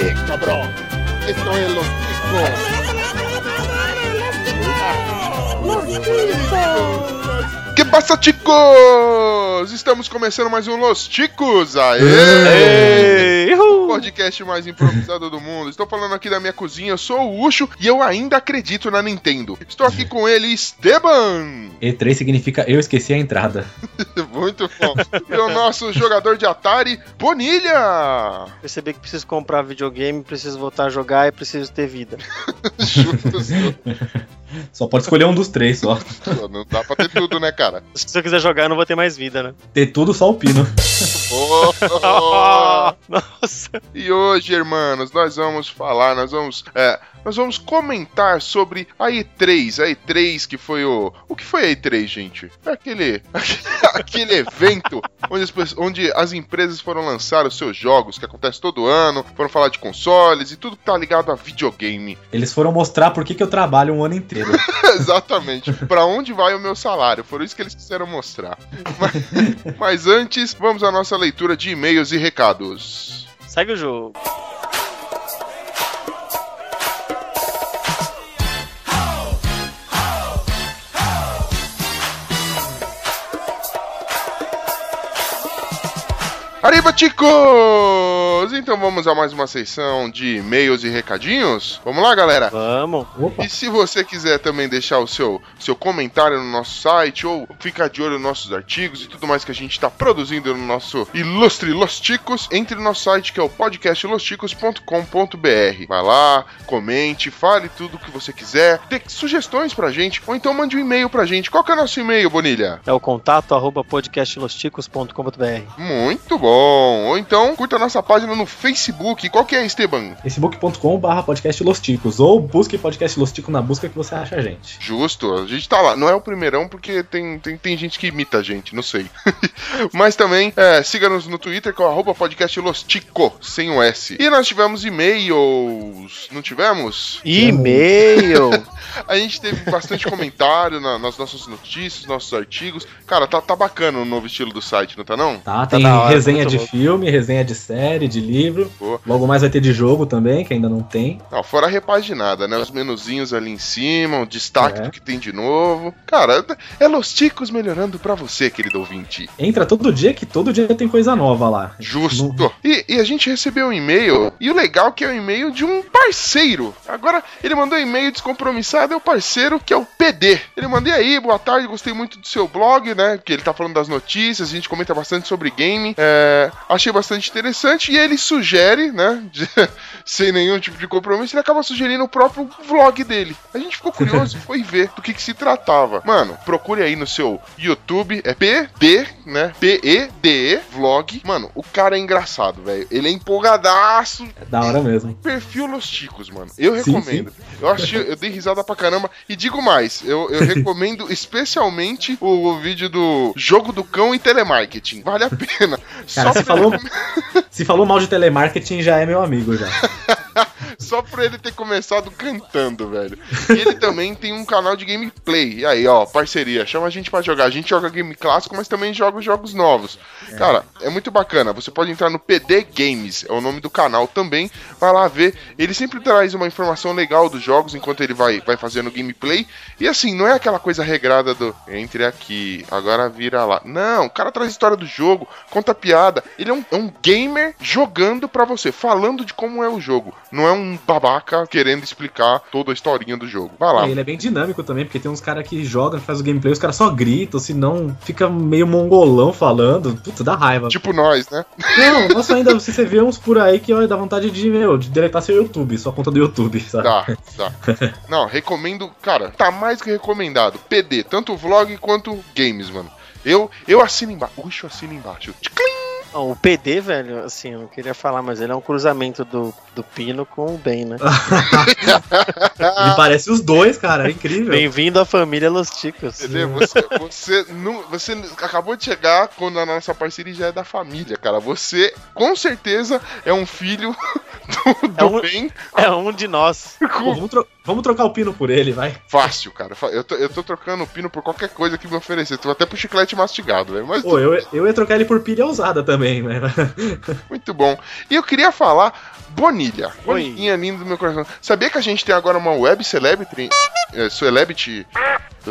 Eh, cabrón. Esto es los Que passa, chicos? Estamos começando mais um Los Chicos. Aê! Podcast mais improvisado do mundo. Estou falando aqui da minha cozinha, eu sou o Ucho e eu ainda acredito na Nintendo. Estou aqui com ele, Esteban. E3 significa eu esqueci a entrada. Muito bom. E o nosso jogador de Atari, Bonilha. Percebi que preciso comprar videogame, preciso voltar a jogar e preciso ter vida. Justo. Só pode escolher um dos três só. Não dá pra ter tudo, né, cara? Se eu quiser jogar, eu não vou ter mais vida, né? Ter tudo só o pino. Oh, Nossa. E hoje, irmãos, nós vamos falar, nós vamos, é, nós vamos comentar sobre a E3, a E3 que foi o, o que foi a E3, gente? É aquele, aquele evento onde as, onde as empresas foram lançar os seus jogos, que acontece todo ano, foram falar de consoles e tudo que tá ligado a videogame. Eles foram mostrar por que, que eu trabalho um ano inteiro. Exatamente. Pra onde vai o meu salário? Foi isso que eles quiseram mostrar. Mas, mas antes, vamos à nossa leitura de e-mails e recados. Segue o jogo. Arriba, chicos! Então vamos a mais uma sessão de e-mails e recadinhos? Vamos lá, galera? Vamos. Opa! E se você quiser também deixar o seu, seu comentário no nosso site ou ficar de olho nos nossos artigos e tudo mais que a gente está produzindo no nosso ilustre Los Ticos, entre no nosso site que é o podcastlosticos.com.br. Vai lá, comente, fale tudo o que você quiser, dê sugestões pra gente ou então mande um e-mail pra gente. Qual que é o nosso e-mail, Bonilha? É o contato arroba podcastlosticos.com.br. Muito bom! Ou então curta a nossa página no Facebook. Qual que é, Esteban? facebook.com barra podcast Los Ticos. Ou busque podcast Los Ticos na busca que você acha a gente. Justo, a gente tá lá. Não é o primeirão porque tem, tem, tem gente que imita a gente, não sei. Mas também é, siga-nos no Twitter com arroba podcast Lostico, sem o S. E nós tivemos e-mails, não tivemos? E-mail. A gente teve bastante comentário na- nas nossas notícias, nossos artigos. Cara, tá, tá bacana o novo estilo do site, não tá não? Tá, tem da hora, resenha de louco. filme, resenha de série, de livro. Boa. Logo mais vai ter de jogo também, que ainda não tem. Não, fora a repaginada, né? Os menuzinhos ali em cima, o destaque É. do que tem de novo. Cara, é Los Ticos melhorando pra você, querido ouvinte. Entra todo dia, que todo dia tem coisa nova lá. Justo. Não- E, e a gente recebeu um e-mail, e o legal é que é um e-mail de um parceiro. Agora, ele mandou um e-mail descompromissado, é o parceiro que é o PD. Ele mandou "E aí, boa tarde, gostei muito do seu blog, né? Que ele tá falando das notícias, a gente comenta bastante sobre game. É, achei bastante interessante, e ele sugere, né? de- sem nenhum tipo de compromisso, ele acaba sugerindo o próprio vlog dele. A gente ficou curioso e foi ver do que, que se tratava. Mano, procure aí no seu YouTube, é PD, né? P-E-D-E, vlog. Mano, o cara é engraçado, velho. Ele é empolgadaço. É da hora mesmo. Perfil Los Ticos, mano. Eu Sim, recomendo. Eu achei, eu dei risada pra caramba. E digo mais, eu, eu recomendo especialmente o, o vídeo do jogo do cão e telemarketing. Vale a pena. Cara, você falou, se falou mal de telemarketing, já é meu amigo já. Só por ele ter começado cantando, velho. E ele também tem um canal de gameplay. E aí, ó, parceria. Chama a gente pra jogar. A gente joga game clássico, mas também joga jogos novos. Cara, é muito bacana. Você pode entrar no PD Games, é o nome do canal também. Vai lá ver. Ele sempre traz uma informação legal dos jogos enquanto ele vai, vai fazendo gameplay. E assim, não é aquela coisa regrada do entre aqui, agora vira lá. Não, o cara traz história do jogo, conta piada. Ele é um, é um gamer jogando pra você, falando de como é o jogo. Não é um babaca querendo explicar toda a historinha do jogo. Vai lá. E ele é bem dinâmico também, porque tem uns caras que jogam, faz o gameplay, os caras só gritam, senão fica meio mongolão falando. Putz, dá raiva. Tipo nós, né? Não, nossa, ainda você você vê uns por aí que ó, dá vontade de, meu, de deletar seu YouTube, sua conta do YouTube, sabe? Tá, tá. Não, recomendo, cara, tá mais que recomendado. PD, tanto vlog quanto games, mano. Eu, eu assino embaixo. Uxo, assino embaixo. Tclim! O PD, velho, assim, eu não queria falar, mas ele é um cruzamento do, do Pino com o Ben, né? Ele parece os dois, cara, é incrível. Bem-vindo à família Los Ticos. Entendeu? Você, você, não, você acabou de chegar quando a nossa parceria já é da família, cara. Você, com certeza, é um filho do, do É um- bem É um de nós. Pô, vamos, tro- vamos trocar o pino por ele, vai. fácil, cara. Eu tô, eu tô trocando o pino por qualquer coisa que me oferecer. Tô até pro chiclete mastigado, velho. Mas Pô, eu, eu ia trocar ele por pilha usada também, né? muito bom. E eu queria falar, Bonilha. Oi. Bonilinha linda do meu coração. Sabia que a gente tem agora uma web celebrity? É, celebrity.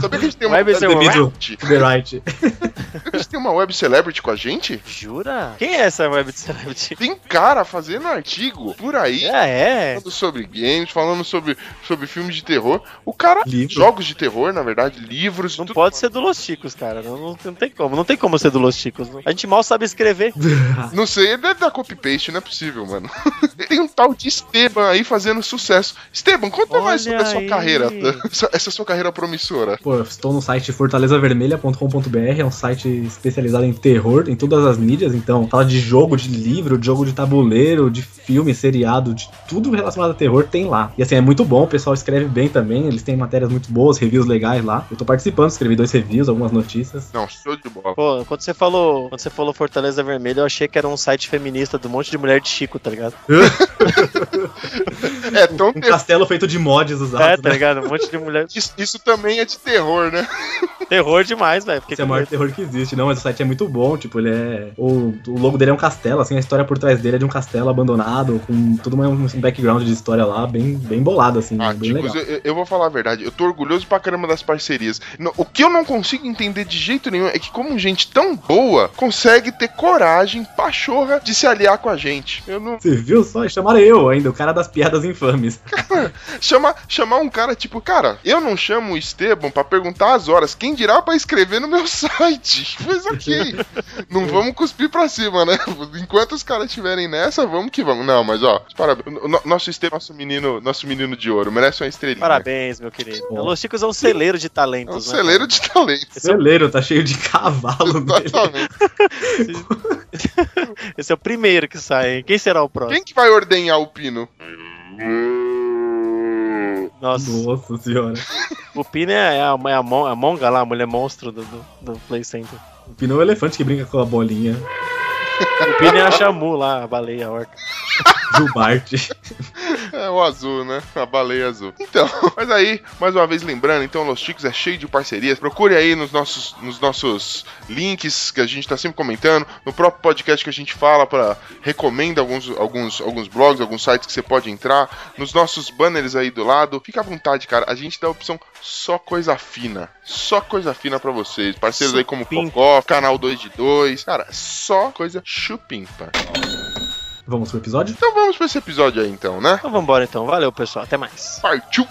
Sabia que a gente tem uma Web celebrity. celebrity? Right. Sabia que a gente tem uma web celebrity com a gente? Jura? Quem é essa web celebrity? Tem cara fazendo artigo por aí. É, é. Falando sobre games, falando sobre, sobre filmes de terror. O cara. Livro. Jogos de terror, na verdade, livros. Não tudo- pode ser do Los Chicos, cara. Não, não, não tem como. Não tem como ser do Los Chicos. A gente mal sabe escrever. Não sei, deve dar copy-paste, não é possível, mano. Tem um tal de Esteban aí fazendo sucesso. Esteban, conta mais Olha sobre a sua carreira. Essa, essa sua carreira promissora. Pô, eu estou no site fortalezavermelha.com.br, é um site especializado em terror, em todas as mídias, então fala de jogo, de livro, de jogo de tabuleiro, de filme, seriado, de tudo relacionado a terror tem lá. E assim, é muito bom, o pessoal escreve bem também, eles têm matérias muito boas, reviews legais lá. Eu tô participando, escrevi dois reviews, algumas notícias. Não, show de bola. Pô, quando você falou, quando você falou Fortaleza Vermelha, eu achei que era um site feminista do monte de mulher de Chico, tá ligado? É tão Um castelo feito de mods usados, É, tá né? ligado? Um monte de mulher. Isso, isso também é de terror, né? Terror demais, velho. Esse é o maior medo. terror que existe. Não, mas o site é muito bom. Tipo, ele é. O, o logo dele é um castelo, assim, a história por trás dele é de um castelo abandonado, com todo um background de história lá, bem, bem bolado, assim, Ah, bem Ticos, legal. eu, eu vou falar a verdade, eu tô orgulhoso pra caramba das parcerias. O que eu não consigo entender de jeito nenhum é que, como gente tão boa, consegue ter coragem, pachorra, de se aliar com a gente. Eu não. Você viu só? Chamaram eu ainda, o cara das piadas infames. Chama, chamar um cara tipo, cara, eu não chamo o Esteban pra perguntar as horas, quem dirá pra escrever no meu site? Mas ok. não vamos cuspir pra cima, né? Enquanto os caras estiverem nessa, vamos que vamos. Não, mas ó, parabéns. O no- Nosso Esteban, nosso menino, nosso menino de ouro, merece uma estrelinha. Parabéns, meu querido. Bom. Los Chicos é um celeiro de É um talentos, né? celeiro de talento. Celeiro, tá cheio de cavalo. Exatamente. Esse é o primeiro que sai, hein? Quem será o próximo? Quem que vai ordenhar o pino? Nossa, Nossa senhora. o Pino é a, é a, Mon- a Monga lá, a mulher monstro do, do, do Play Center. O Pino é o elefante que brinca com a bolinha. O Pino é a Shamu lá, a baleia, a orca. Gilbart. É o azul, né? A baleia azul. Então, mas aí, mais uma vez lembrando, então Los Chicos é cheio de parcerias. Procure aí nos nossos, nos nossos links que a gente tá sempre comentando, no próprio podcast que a gente fala para recomenda alguns, alguns, alguns blogs, alguns sites que você pode entrar, nos nossos banners aí do lado. Fica à vontade, cara. A gente dá a opção só coisa fina. Só coisa fina pra vocês. Parceiros aí como. Cocó, Canal 2 de 2. Cara, só coisa chupimpa. Vamos pro episódio? Então vamos pra esse episódio aí então, né? Então vambora então. Valeu, pessoal. Até mais. Partiu!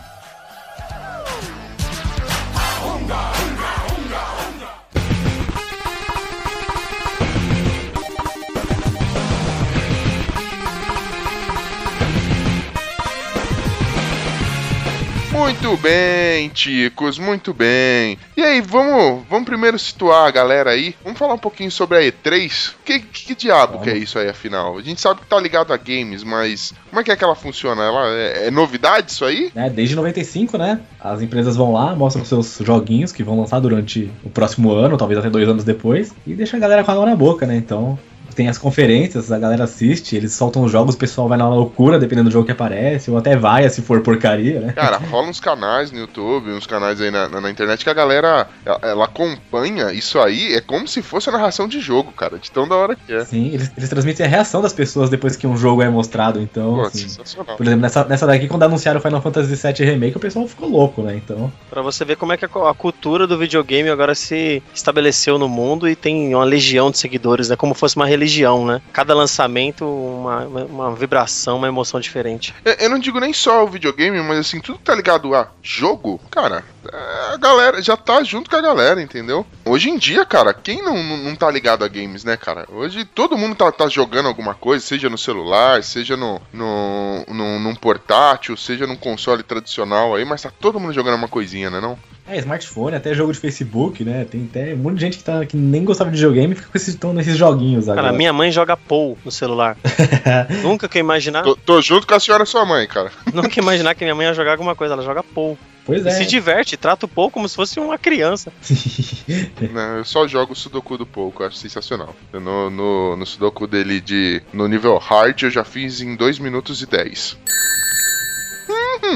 Muito bem, ticos, muito bem. E aí, vamos, vamos primeiro situar a galera aí. Vamos falar um pouquinho sobre a E3. Que, que, diabo que é isso aí, afinal? A gente sabe que tá ligado a games, mas como é que é que ela funciona? Ela é, é novidade isso aí? né, desde 95, né? As empresas vão lá, mostram seus joguinhos que vão lançar durante o próximo ano, talvez até dois anos depois, e deixa a galera com a água na boca, né? Então. Tem as conferências, a galera assiste, eles soltam os jogos, o pessoal vai na loucura, dependendo do jogo que aparece, ou até vai se for porcaria, né? Cara, rola uns canais no YouTube, uns canais aí na, na, na internet que a galera ela, ela acompanha isso aí, é como se fosse a narração de jogo, cara, de tão da hora que é. Sim, eles, eles transmitem a reação das pessoas depois que um jogo é mostrado, então. Pô, assim, sensacional. por exemplo, nessa, nessa daqui, quando anunciaram o Final Fantasy VII Remake, o pessoal ficou louco, né? Então. Pra você ver como é que a, a cultura do videogame agora se estabeleceu no mundo e tem uma legião de seguidores, né? Como fosse uma religião, né? Cada lançamento, uma, uma vibração, uma emoção diferente. Eu, eu não digo nem só o videogame, mas assim, tudo que tá ligado a jogo, cara, a galera já tá junto com a galera, entendeu? Hoje em dia, cara, quem não, não, tá ligado a games, né, cara? Hoje todo mundo tá, tá jogando alguma coisa, seja no celular, seja no, no, no, num portátil, seja num console tradicional aí, mas tá todo mundo jogando uma coisinha, né não? É, smartphone, até jogo de Facebook, né? Tem até um monte de gente que, tá, que nem gostava de videogame e fica com esses, tão nesses joguinhos agora. Cara, minha mãe joga Pou no celular. nunca que eu imaginar, Tô, tô junto com a senhora sua mãe, cara. nunca imaginar que minha mãe ia jogar alguma coisa, ela joga Pou. Pois E é. se diverte, trata o Paul como se fosse uma criança. Não, eu só jogo o Sudoku do pouco, acho sensacional. Eu no, no, no Sudoku dele de. No nível hard eu já fiz em 2 minutos e 10.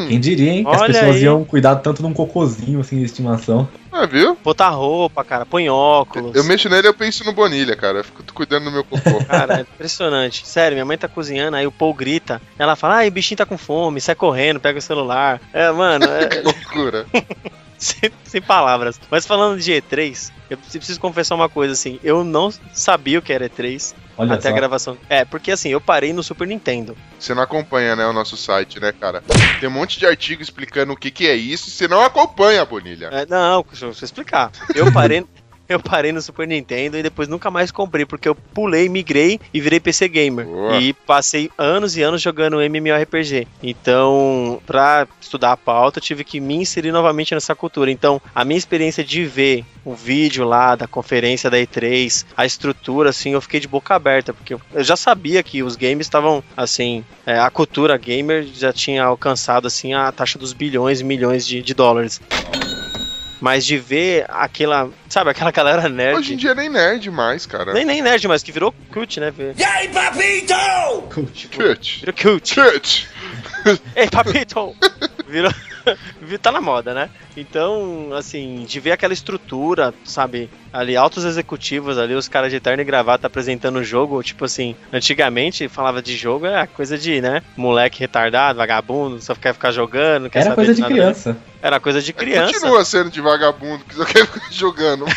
Quem diria, hein? que as pessoas aí. iam cuidar tanto de um cocôzinho assim de estimação. Ah, viu? Botar roupa, cara, põe óculos. Eu mexo nele eu penso no Bonilha, cara. Eu fico cuidando do meu cocô. Cara, é impressionante. Sério, minha mãe tá cozinhando, aí o Paul grita. Ela fala, ai, o bichinho tá com fome, sai correndo, pega o celular. É, mano, é, Loucura. sem, sem palavras. Mas falando de E3, eu preciso confessar uma coisa, assim, eu não sabia o que era E3 Olha até só. a gravação. É, porque assim, eu parei no Super Nintendo. Você não acompanha, né, o nosso site, né, cara? Tem um monte de artigo explicando o que, que é isso e você não acompanha, Bonilha. É, não, deixa eu deixa eu explicar. Eu parei. Eu parei no Super Nintendo e depois nunca mais comprei, porque eu pulei, migrei e virei PC Gamer. Boa. E passei anos e anos jogando MMORPG. Então, pra estudar a pauta, eu tive que me inserir novamente nessa cultura. Então, a minha experiência de ver o vídeo lá da conferência da E3, a estrutura, assim, eu fiquei de boca aberta, porque eu já sabia que os games estavam, assim, é, a cultura gamer já tinha alcançado, assim, a taxa dos bilhões e milhões de, de dólares. Mas de ver aquela, sabe, aquela galera nerd. Hoje em dia nem nerd mais, cara. Nem, nem nerd, mas que virou cult, né? Ver- Cut. Virou cult. Cut. Ei, papito! Virou. tá na moda, né? Então, assim, de ver aquela estrutura, sabe? Ali, altos executivos ali, os caras de terno e gravata apresentando o jogo, tipo assim, antigamente falava de jogo, é coisa de, né? Moleque retardado, vagabundo, só quer ficar jogando, quer Era saber coisa de nada. criança. Era coisa de criança. Continua sendo de vagabundo, que só quer ficar jogando.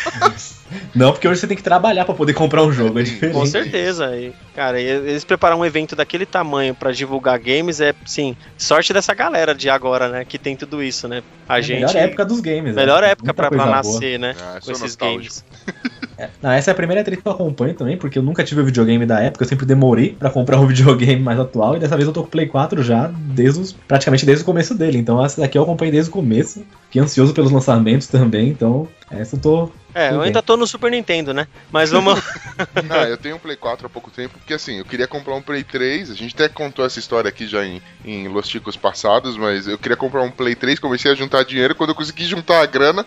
Não, porque hoje você tem que trabalhar pra poder comprar um jogo, é diferente. Com certeza. E, cara, eles preparar um evento daquele tamanho pra divulgar games é, sim, sorte dessa galera de agora, né? Que tem tudo isso, né? A É gente. melhor época dos games. melhor né? época Muita pra, pra coisa boa. nascer, né? Ah, com esses nostálgico. games. Não, essa é a primeira treta que eu acompanho também, porque eu nunca tive o videogame da época, eu sempre demorei pra comprar um videogame mais atual, e dessa vez eu tô com o Play 4 já desde os, praticamente desde o começo dele. Então essa daqui eu acompanhei desde o começo, fiquei ansioso pelos lançamentos também, então essa eu tô. É, eu ainda tô no Super Nintendo, né? Mas vamos. Ah, eu tenho um Play 4 há pouco tempo, porque assim, eu queria comprar um Play 3. A gente até contou essa história aqui já em, em Los Ticos passados, mas eu queria comprar um Play 3, comecei a juntar dinheiro. Quando eu consegui juntar a grana,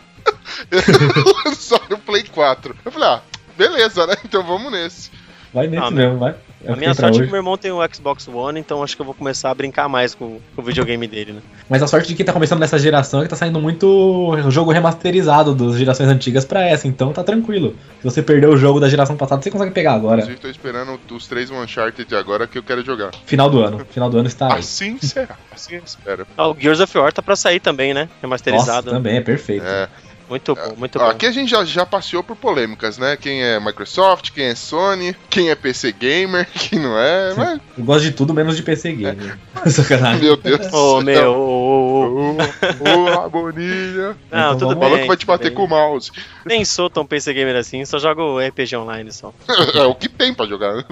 lançaram o Play 4. Eu falei, ah, beleza, né? Então vamos nesse. Vai nesse Ah, mesmo, vai. É a minha sorte é que meu irmão tem o Xbox One, então acho que eu vou começar a brincar mais com, com o videogame dele, né? Mas a sorte de quem tá começando nessa geração é que tá saindo muito jogo remasterizado das gerações antigas pra essa, então tá tranquilo. Se você perdeu o jogo da geração passada, você consegue pegar agora. Inclusive, tô esperando os três Uncharted agora que eu quero jogar. Final do ano. Final do ano está aí. Assim será, assim eu espero. Ah, o Gears of War tá pra sair também, né? Nossa, Remasterizado. também é perfeito. É, muito bom, muito bom. aqui a gente já, já passeou por polêmicas, né? Quem é Microsoft, quem é Sony, quem é PC Gamer, quem não é. Mas, Eu gosto de tudo menos de PC Game. Sacanagem. meu Deus do Ô, céu. meu, ô, ô, ô. Ô, ô, a bonilha. Não, Então tudo bem. Falou que vai te bater tudo com o bem. mouse. Nem sou tão PC gamer assim, só jogo RPG online só. É o que tem pra jogar. né?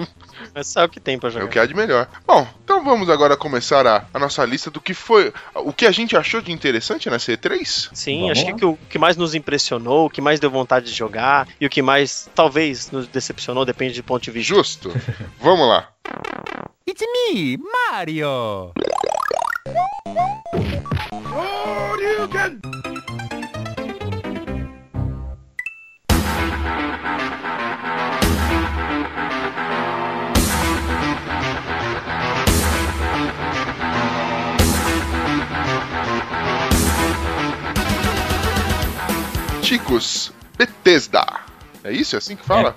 Mas sabe o que tem pra É jogar. o que há de melhor. Bom, então vamos agora começar a, a nossa lista do que foi. O que a gente achou de interessante na C3? Sim, Vamos acho lá. o que o que mais nos impressionou, o que mais deu vontade de jogar e o que mais talvez nos decepcionou, depende do ponto de vista. Justo. Vamos lá. It's me, Mario! Chicos, Bethesda. É isso? É assim que fala?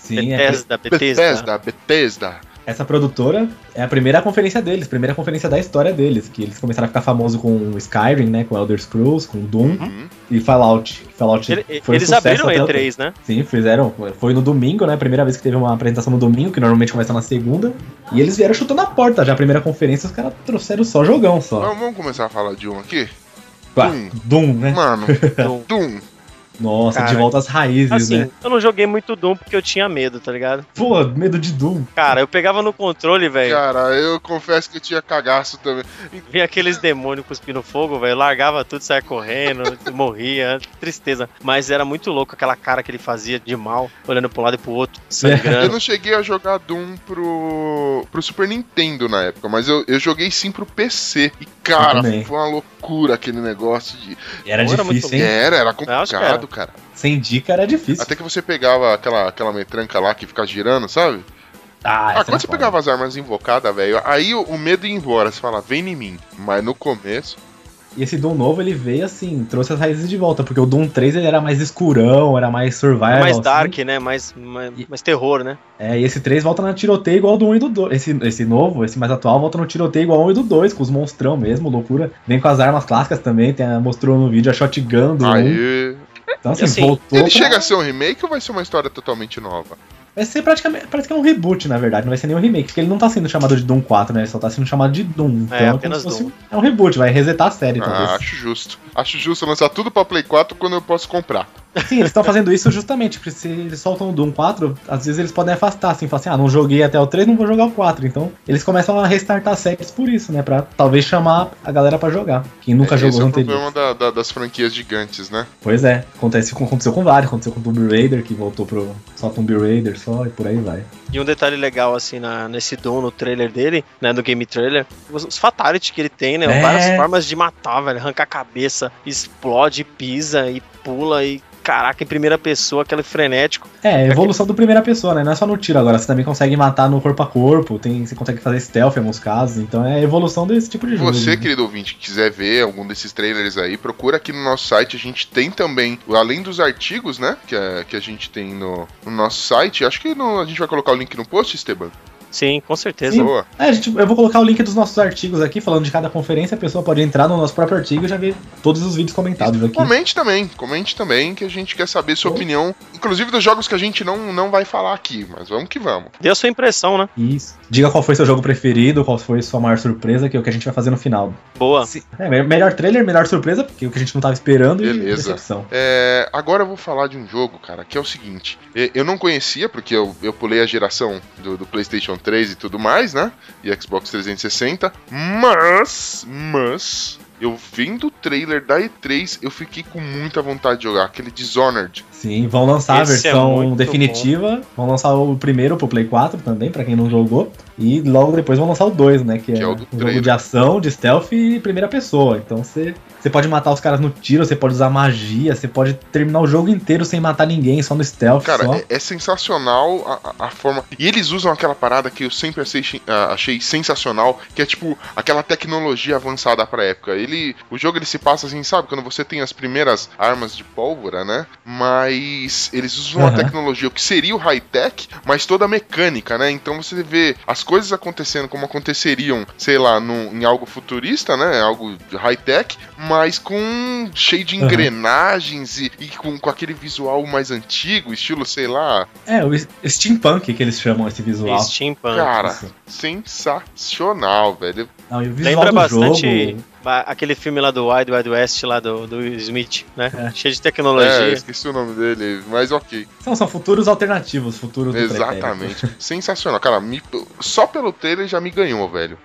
Sim, é, Bethesda, Bethesda. Bethesda, Bethesda. essa produtora é a primeira conferência deles, primeira conferência da história deles, que eles começaram a ficar famosos com Skyrim, né, com Elder Scrolls, com Doom Uhum. e Fallout. Fallout Ele- foi um eles sucesso abriram até o- E3, né? Sim, fizeram. Foi no domingo, né? Primeira vez que teve uma apresentação no domingo, que normalmente começa na segunda. E eles vieram chutando a porta já. A primeira conferência, os caras trouxeram só jogão só. Vamos, começar a falar de um aqui? Doom. Doom, né? Mano, Do- Doom. Nossa, Cara, de volta às raízes, Assim, né? eu não joguei muito Doom porque eu tinha medo, tá ligado? Pô, medo de Doom. Cara, eu pegava no controle, velho. Cara, eu confesso que eu tinha cagaço também. Vinha aqueles demônios cuspindo fogo, velho. Largava tudo, saia correndo, morria. Tristeza. Mas era muito louco aquela cara que ele fazia de mal, olhando pra um lado e pro outro, Eu sangrando. não cheguei a jogar Doom pro, pro Super Nintendo na época, mas eu, eu joguei sim pro PC. E, cara, foi uma loucura aquele negócio de. Era era difícil, muito hein? Era, era era. complicado, cara. Sem dica era difícil. Até que você pegava aquela, aquela metranca lá que fica girando, sabe? Ah, Ah, quando você foda. pegava as armas invocadas, velho, aí o, o medo ia embora. Você fala, vem em mim. Mas no começo. E esse Doom novo, ele veio assim, trouxe as raízes de volta, porque o Doom 3 ele era mais escurão, era mais survival. mais assim. dark, né? Mais, mais, mais terror, né? É, e esse 3 volta na tiroteio igual ao do 1 e do 2. Esse, esse novo, esse mais atual, volta no tiroteio igual ao 1 e do 2, com os monstrão mesmo, loucura. Vem com as armas clássicas também, tem a- mostrou no vídeo a shotgun do 1. Então assim, assim, voltou. Ele pra- chega a ser um remake ou vai ser uma história totalmente nova? Vai ser praticamente. Parece que é um reboot, na verdade, não vai ser nem um remake, porque ele não tá sendo chamado de Doom 4, né? Ele só tá sendo chamado de Doom. Então É, como apenas se fosse Doom. um- É um reboot, vai resetar a série, Ah, talvez. acho justo. Acho justo lançar tudo pra Play 4 quando eu posso comprar. Sim, eles estão fazendo isso justamente, porque se eles soltam o Doom 4, às vezes eles podem afastar, assim, falar assim, ah, não joguei até o 3, não vou jogar o 4. Então, eles começam a restartar séries por isso, né? Pra talvez chamar a galera pra jogar. Quem nunca É, jogou Esse é o anterior. problema da- da- das franquias gigantes, né? Pois é, acontece, aconteceu com vários, aconteceu com o Tomb Raider, que voltou pro só Tomb Raider só, e por aí vai. E um detalhe legal, assim, na, nesse Doom, no trailer dele, né, no game trailer, os, os fatality que ele tem, né, É. várias formas de matar, velho, arrancar a cabeça, explode, pisa e pula e, caraca, em primeira pessoa, aquele frenético. É, a evolução do primeira pessoa, né? Não é só no tiro agora, você também consegue matar no corpo a corpo, tem, você consegue fazer stealth em alguns casos, então é a evolução desse tipo de jogo. Você, né? querido ouvinte, que quiser ver algum desses trailers aí, procura aqui no nosso site. A gente tem também, além dos artigos, né? Que a, que a gente tem no, no nosso site. Acho que no- a gente vai colocar o link no post, Esteban. Sim, com certeza. Sim. Boa. É, gente, eu vou colocar o link dos nossos artigos aqui, falando de cada conferência, a pessoa pode entrar no nosso próprio artigo e já ver todos os vídeos comentados aqui. Comente também, comente também, que a gente quer saber sua opinião, inclusive dos jogos que a gente não, não vai falar aqui, mas vamos que vamos. Dê a sua impressão, né? Isso. Diga qual foi seu jogo preferido, qual foi sua maior surpresa, que é o que a gente vai fazer no final. Boa. Se- É, me- melhor trailer, melhor surpresa, porque é o que a gente não tava esperando e Beleza. decepção. É, agora eu vou falar de um jogo, cara, que é o seguinte. Eu não conhecia, porque eu, eu pulei a geração do, do PlayStation 3 e tudo mais, né? E Xbox 360. Mas, mas, eu vendo o trailer da E3, eu fiquei com muita vontade de jogar. Aquele Dishonored. Sim, vão lançar Esse a é versão muito definitiva, vão lançar o primeiro pro Play 4 também, pra quem não jogou, e logo depois vão lançar o 2, né, que, Que é, é o um do jogo trailer. de ação, de stealth e primeira pessoa. Então você você pode matar os caras no tiro, você pode usar magia, você pode terminar o jogo inteiro sem matar ninguém, só no stealth, Cara, só. é, é sensacional a, a- a forma. E eles usam aquela parada que eu sempre achei, ah, achei sensacional, que é tipo aquela tecnologia avançada pra época. Ele, o jogo ele se passa assim, sabe, quando você tem as primeiras armas de pólvora, né? Mas eles usam uma Aham. tecnologia o que seria o high tech, mas toda mecânica, né? Então você vê as coisas acontecendo como aconteceriam, sei lá, num, em algo futurista, né? Algo high tech, mas com cheio de engrenagens e, e com, com aquele visual mais antigo, estilo, sei lá, É, o steampunk que eles chamam esse visual. Steampunk. cara, isso. sensacional, velho. Não, e o visual Lembra do bastante jogo. aquele filme lá do Wild Wild West, lá do, do Smith, né? É. Cheio de É, tecnologia. esqueci o nome dele, mas ok. São, são futuros alternativos, futuros. Exatamente. Sensacional. Cara, me- só pelo trailer já me ganhou, velho.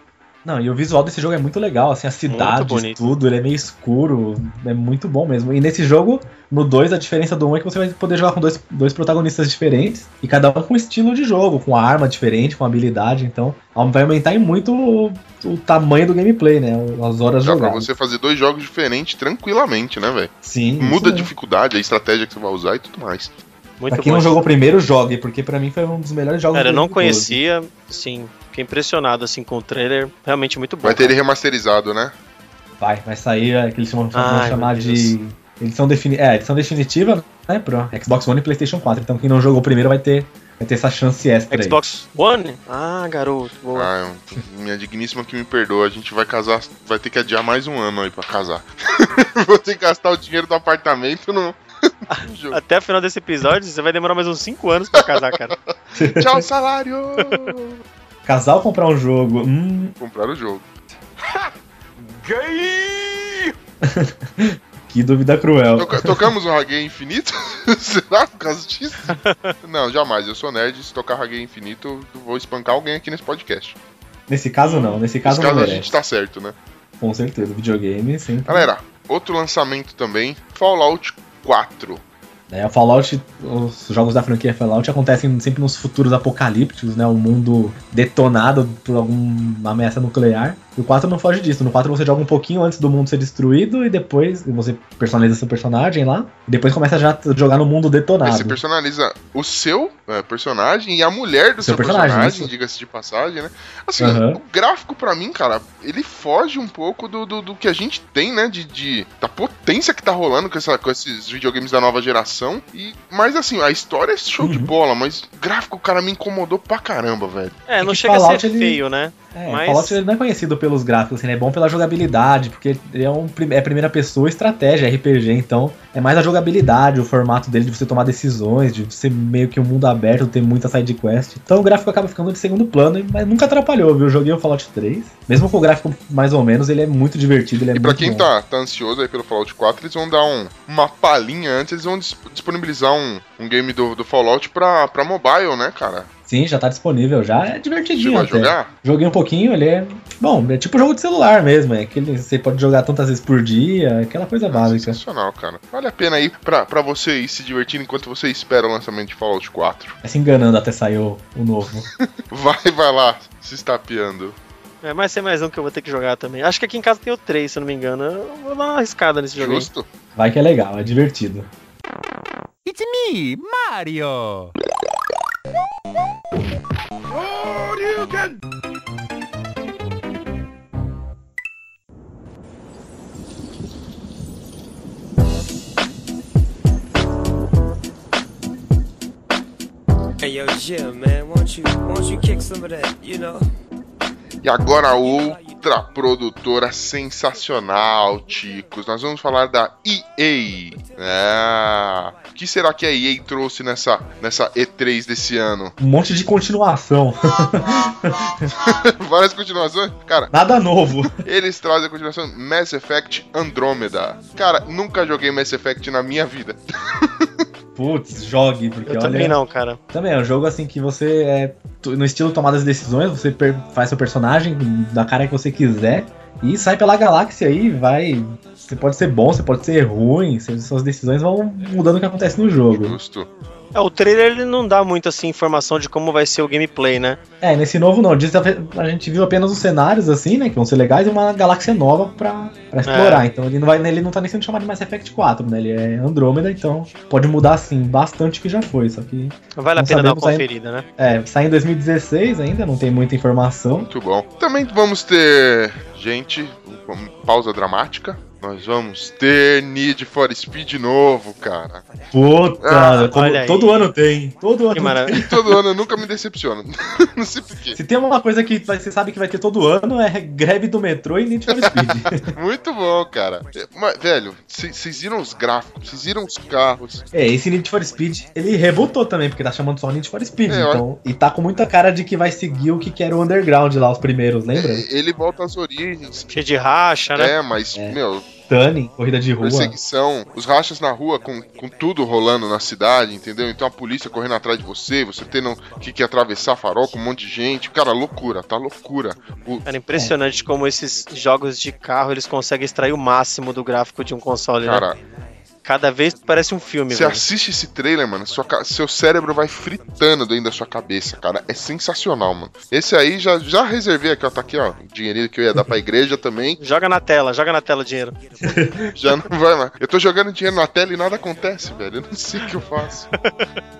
Não, e o visual desse jogo é muito legal, assim, a cidade, tudo, ele é meio escuro, é muito bom mesmo. E nesse jogo, no 2, a diferença do 1 um é que você vai poder jogar com dois, dois protagonistas diferentes, e cada um com estilo de jogo, com arma diferente, com habilidade, então vai aumentar em muito o, o tamanho do gameplay, né? As horas Dá pra jogadas. você fazer dois jogos diferentes tranquilamente, né, velho? Sim. Muda a mesmo. dificuldade, a estratégia que você vai usar e tudo mais. Muito Pra quem bom. não jogou primeiro, jogue, porque pra mim foi um dos melhores jogos Cara, eu não conhecia, sim. Fiquei impressionado assim com o trailer. Realmente muito bom. Vai ter ele remasterizado, né? Vai, vai sair é, que eles chamam, vão Ai, chamar de. Edição, defini é, edição definitiva, né? Pro Xbox One e PlayStation 4. Então quem não jogou primeiro vai ter, vai ter essa chance extra aí. Xbox One? Ah, garoto. Boa. Ah, eu- minha digníssima que me perdoa, a gente vai casar, vai ter que adiar mais um ano aí pra casar. Vou ter que gastar o dinheiro do apartamento no. Até o final desse episódio, você vai demorar mais uns 5 anos pra casar, cara. Tchau, salário! Casal comprar um jogo. Hum, Comprar o jogo. Que dúvida cruel. Toca- tocamos o Hague Infinito? Será por causa disso? Não, jamais. Eu sou nerd. Se tocar Hague Infinito, eu vou espancar alguém aqui nesse podcast. Nesse caso não, nesse Nesse caso não caso a merece. gente tá certo, né? Com certeza, videogame sempre. Galera, outro lançamento também: Fallout 4. É, o Fallout, os jogos da franquia Fallout acontecem sempre nos futuros apocalípticos, né? Um mundo detonado por alguma ameaça nuclear. E o 4 não foge disso. No 4 você joga um pouquinho antes do mundo ser destruído e depois você personaliza seu personagem lá. E depois começa já a jogar no mundo Aí detonado. você personaliza o seu é, personagem e a mulher do seu, Seu personagem, personagem, diga-se de passagem, né? Assim, Aham. o gráfico pra mim, cara, ele foge um pouco do, do, do que a gente tem, né? De, de- da potência que tá rolando com, essa, com esses videogames da nova geração. E, mas assim, a história é show de Uhum. bola, mas o gráfico, cara, me incomodou pra caramba, velho. É, não que chega a Fallout, ser ele- feio, né? É, Mas- Fallout ele não é conhecido pelos gráficos, assim, ele é bom pela jogabilidade, porque ele é, um, é primeira pessoa, estratégia, RPG, então é mais a jogabilidade, o formato dele de você tomar decisões, de ser meio que um mundo aberto, ter muita side quest. Então o gráfico acaba ficando de segundo plano, mas nunca atrapalhou, viu? Eu joguei o Fallout 3, mesmo com o gráfico mais ou menos, ele é muito divertido, ele é E pra muito quem bom. tá, tá ansioso aí pelo Fallout 4, eles vão dar um, uma palhinha antes, eles vão disponibilizar um, um game do, do Fallout pra, pra mobile, né, cara? Sim, já tá disponível, já é divertidinho a até. jogar? Joguei um pouquinho, ele é. Bom, é tipo jogo de celular mesmo. É aquele, você pode jogar tantas vezes por dia, aquela coisa básica. Sensacional, cara. Vale a pena aí pra, pra você ir se divertindo enquanto você espera o lançamento de Fallout 4. Vai se enganando até sair o, o novo. Vai, vai lá, se estapeando. É, mas tem mais um que eu vou ter que jogar também. Acho que aqui em casa tem o 3, se eu não me engano. Eu vou dar uma arriscada nesse jogo aí. Justo? Vai que é legal, é divertido. It's me, Mario! Oh you get Hey yo, Jim, man, won't you won't you kick some of that, you know? E agora outra produtora sensacional, ticos. Nós vamos falar da EA. É. O que será que a EA trouxe nessa, nessa E3 desse ano? Um monte de continuação. Várias continuações? Cara, Nada novo. eles trazem a continuação Mass Effect Andromeda. Cara, nunca joguei Mass Effect na minha vida. Putz, jogue, porque Eu olha. também não, cara. Também é um jogo assim que você é. No estilo tomar as decisões, você faz seu personagem da cara que você quiser e sai pela galáxia aí, vai. Você pode ser bom, você pode ser ruim, suas decisões vão mudando o que acontece no jogo. Justo. É, o trailer ele não dá muito assim informação de como vai ser o gameplay, né? É, nesse novo não. Diz, a gente viu apenas os cenários, assim, né? Que vão ser legais e uma galáxia nova pra, pra explorar. Então ele não, vai, ele não tá nem sendo chamado de Mass Effect 4, né? Ele é Andrômeda, então pode mudar, assim, bastante que já foi. Só que, Vale a pena dar uma ainda. conferida, né? é, sai em 2016 ainda, não tem muita informação. Muito bom. Também vamos ter, gente, pausa dramática. Nós vamos ter Need for Speed novo, cara. Puta, Ah, como olha aí. todo ano tem. Todo ano tem. Todo ano eu nunca me decepciona. Não sei porquê. Se tem uma coisa que você sabe que vai ter todo ano, é greve do metrô e Need for Speed. Muito bom, cara. Mas, velho, vocês viram os gráficos, vocês viram os carros. é, esse Need for Speed, ele rebutou também, porque tá chamando só Need for Speed. É, então, e tá com muita cara de que vai seguir o que que era o Underground lá, os primeiros, lembra? É, Ele volta às origens. Cheio de racha, né? É, mas, É. meu, Tunning, corrida de rua. perseguição, os rachas na rua com, com tudo rolando na cidade, entendeu? Então a polícia correndo atrás de você, você tendo que, que atravessar farol com um monte de gente. Cara, loucura, tá loucura. O- Cara, impressionante como esses jogos de carro eles conseguem extrair o máximo do gráfico de um console, né? Cada vez parece um filme, você velho. assiste esse trailer, mano, sua seu cérebro vai fritando dentro da sua cabeça, cara. É sensacional, mano. Esse aí já, já reservei aqui, ó. Tá aqui, ó. Dinheirinho que eu ia dar pra igreja também. Joga na tela, joga na tela o dinheiro. Já não vai mais. Eu tô jogando dinheiro na tela e nada acontece, velho. Eu não sei o que eu faço.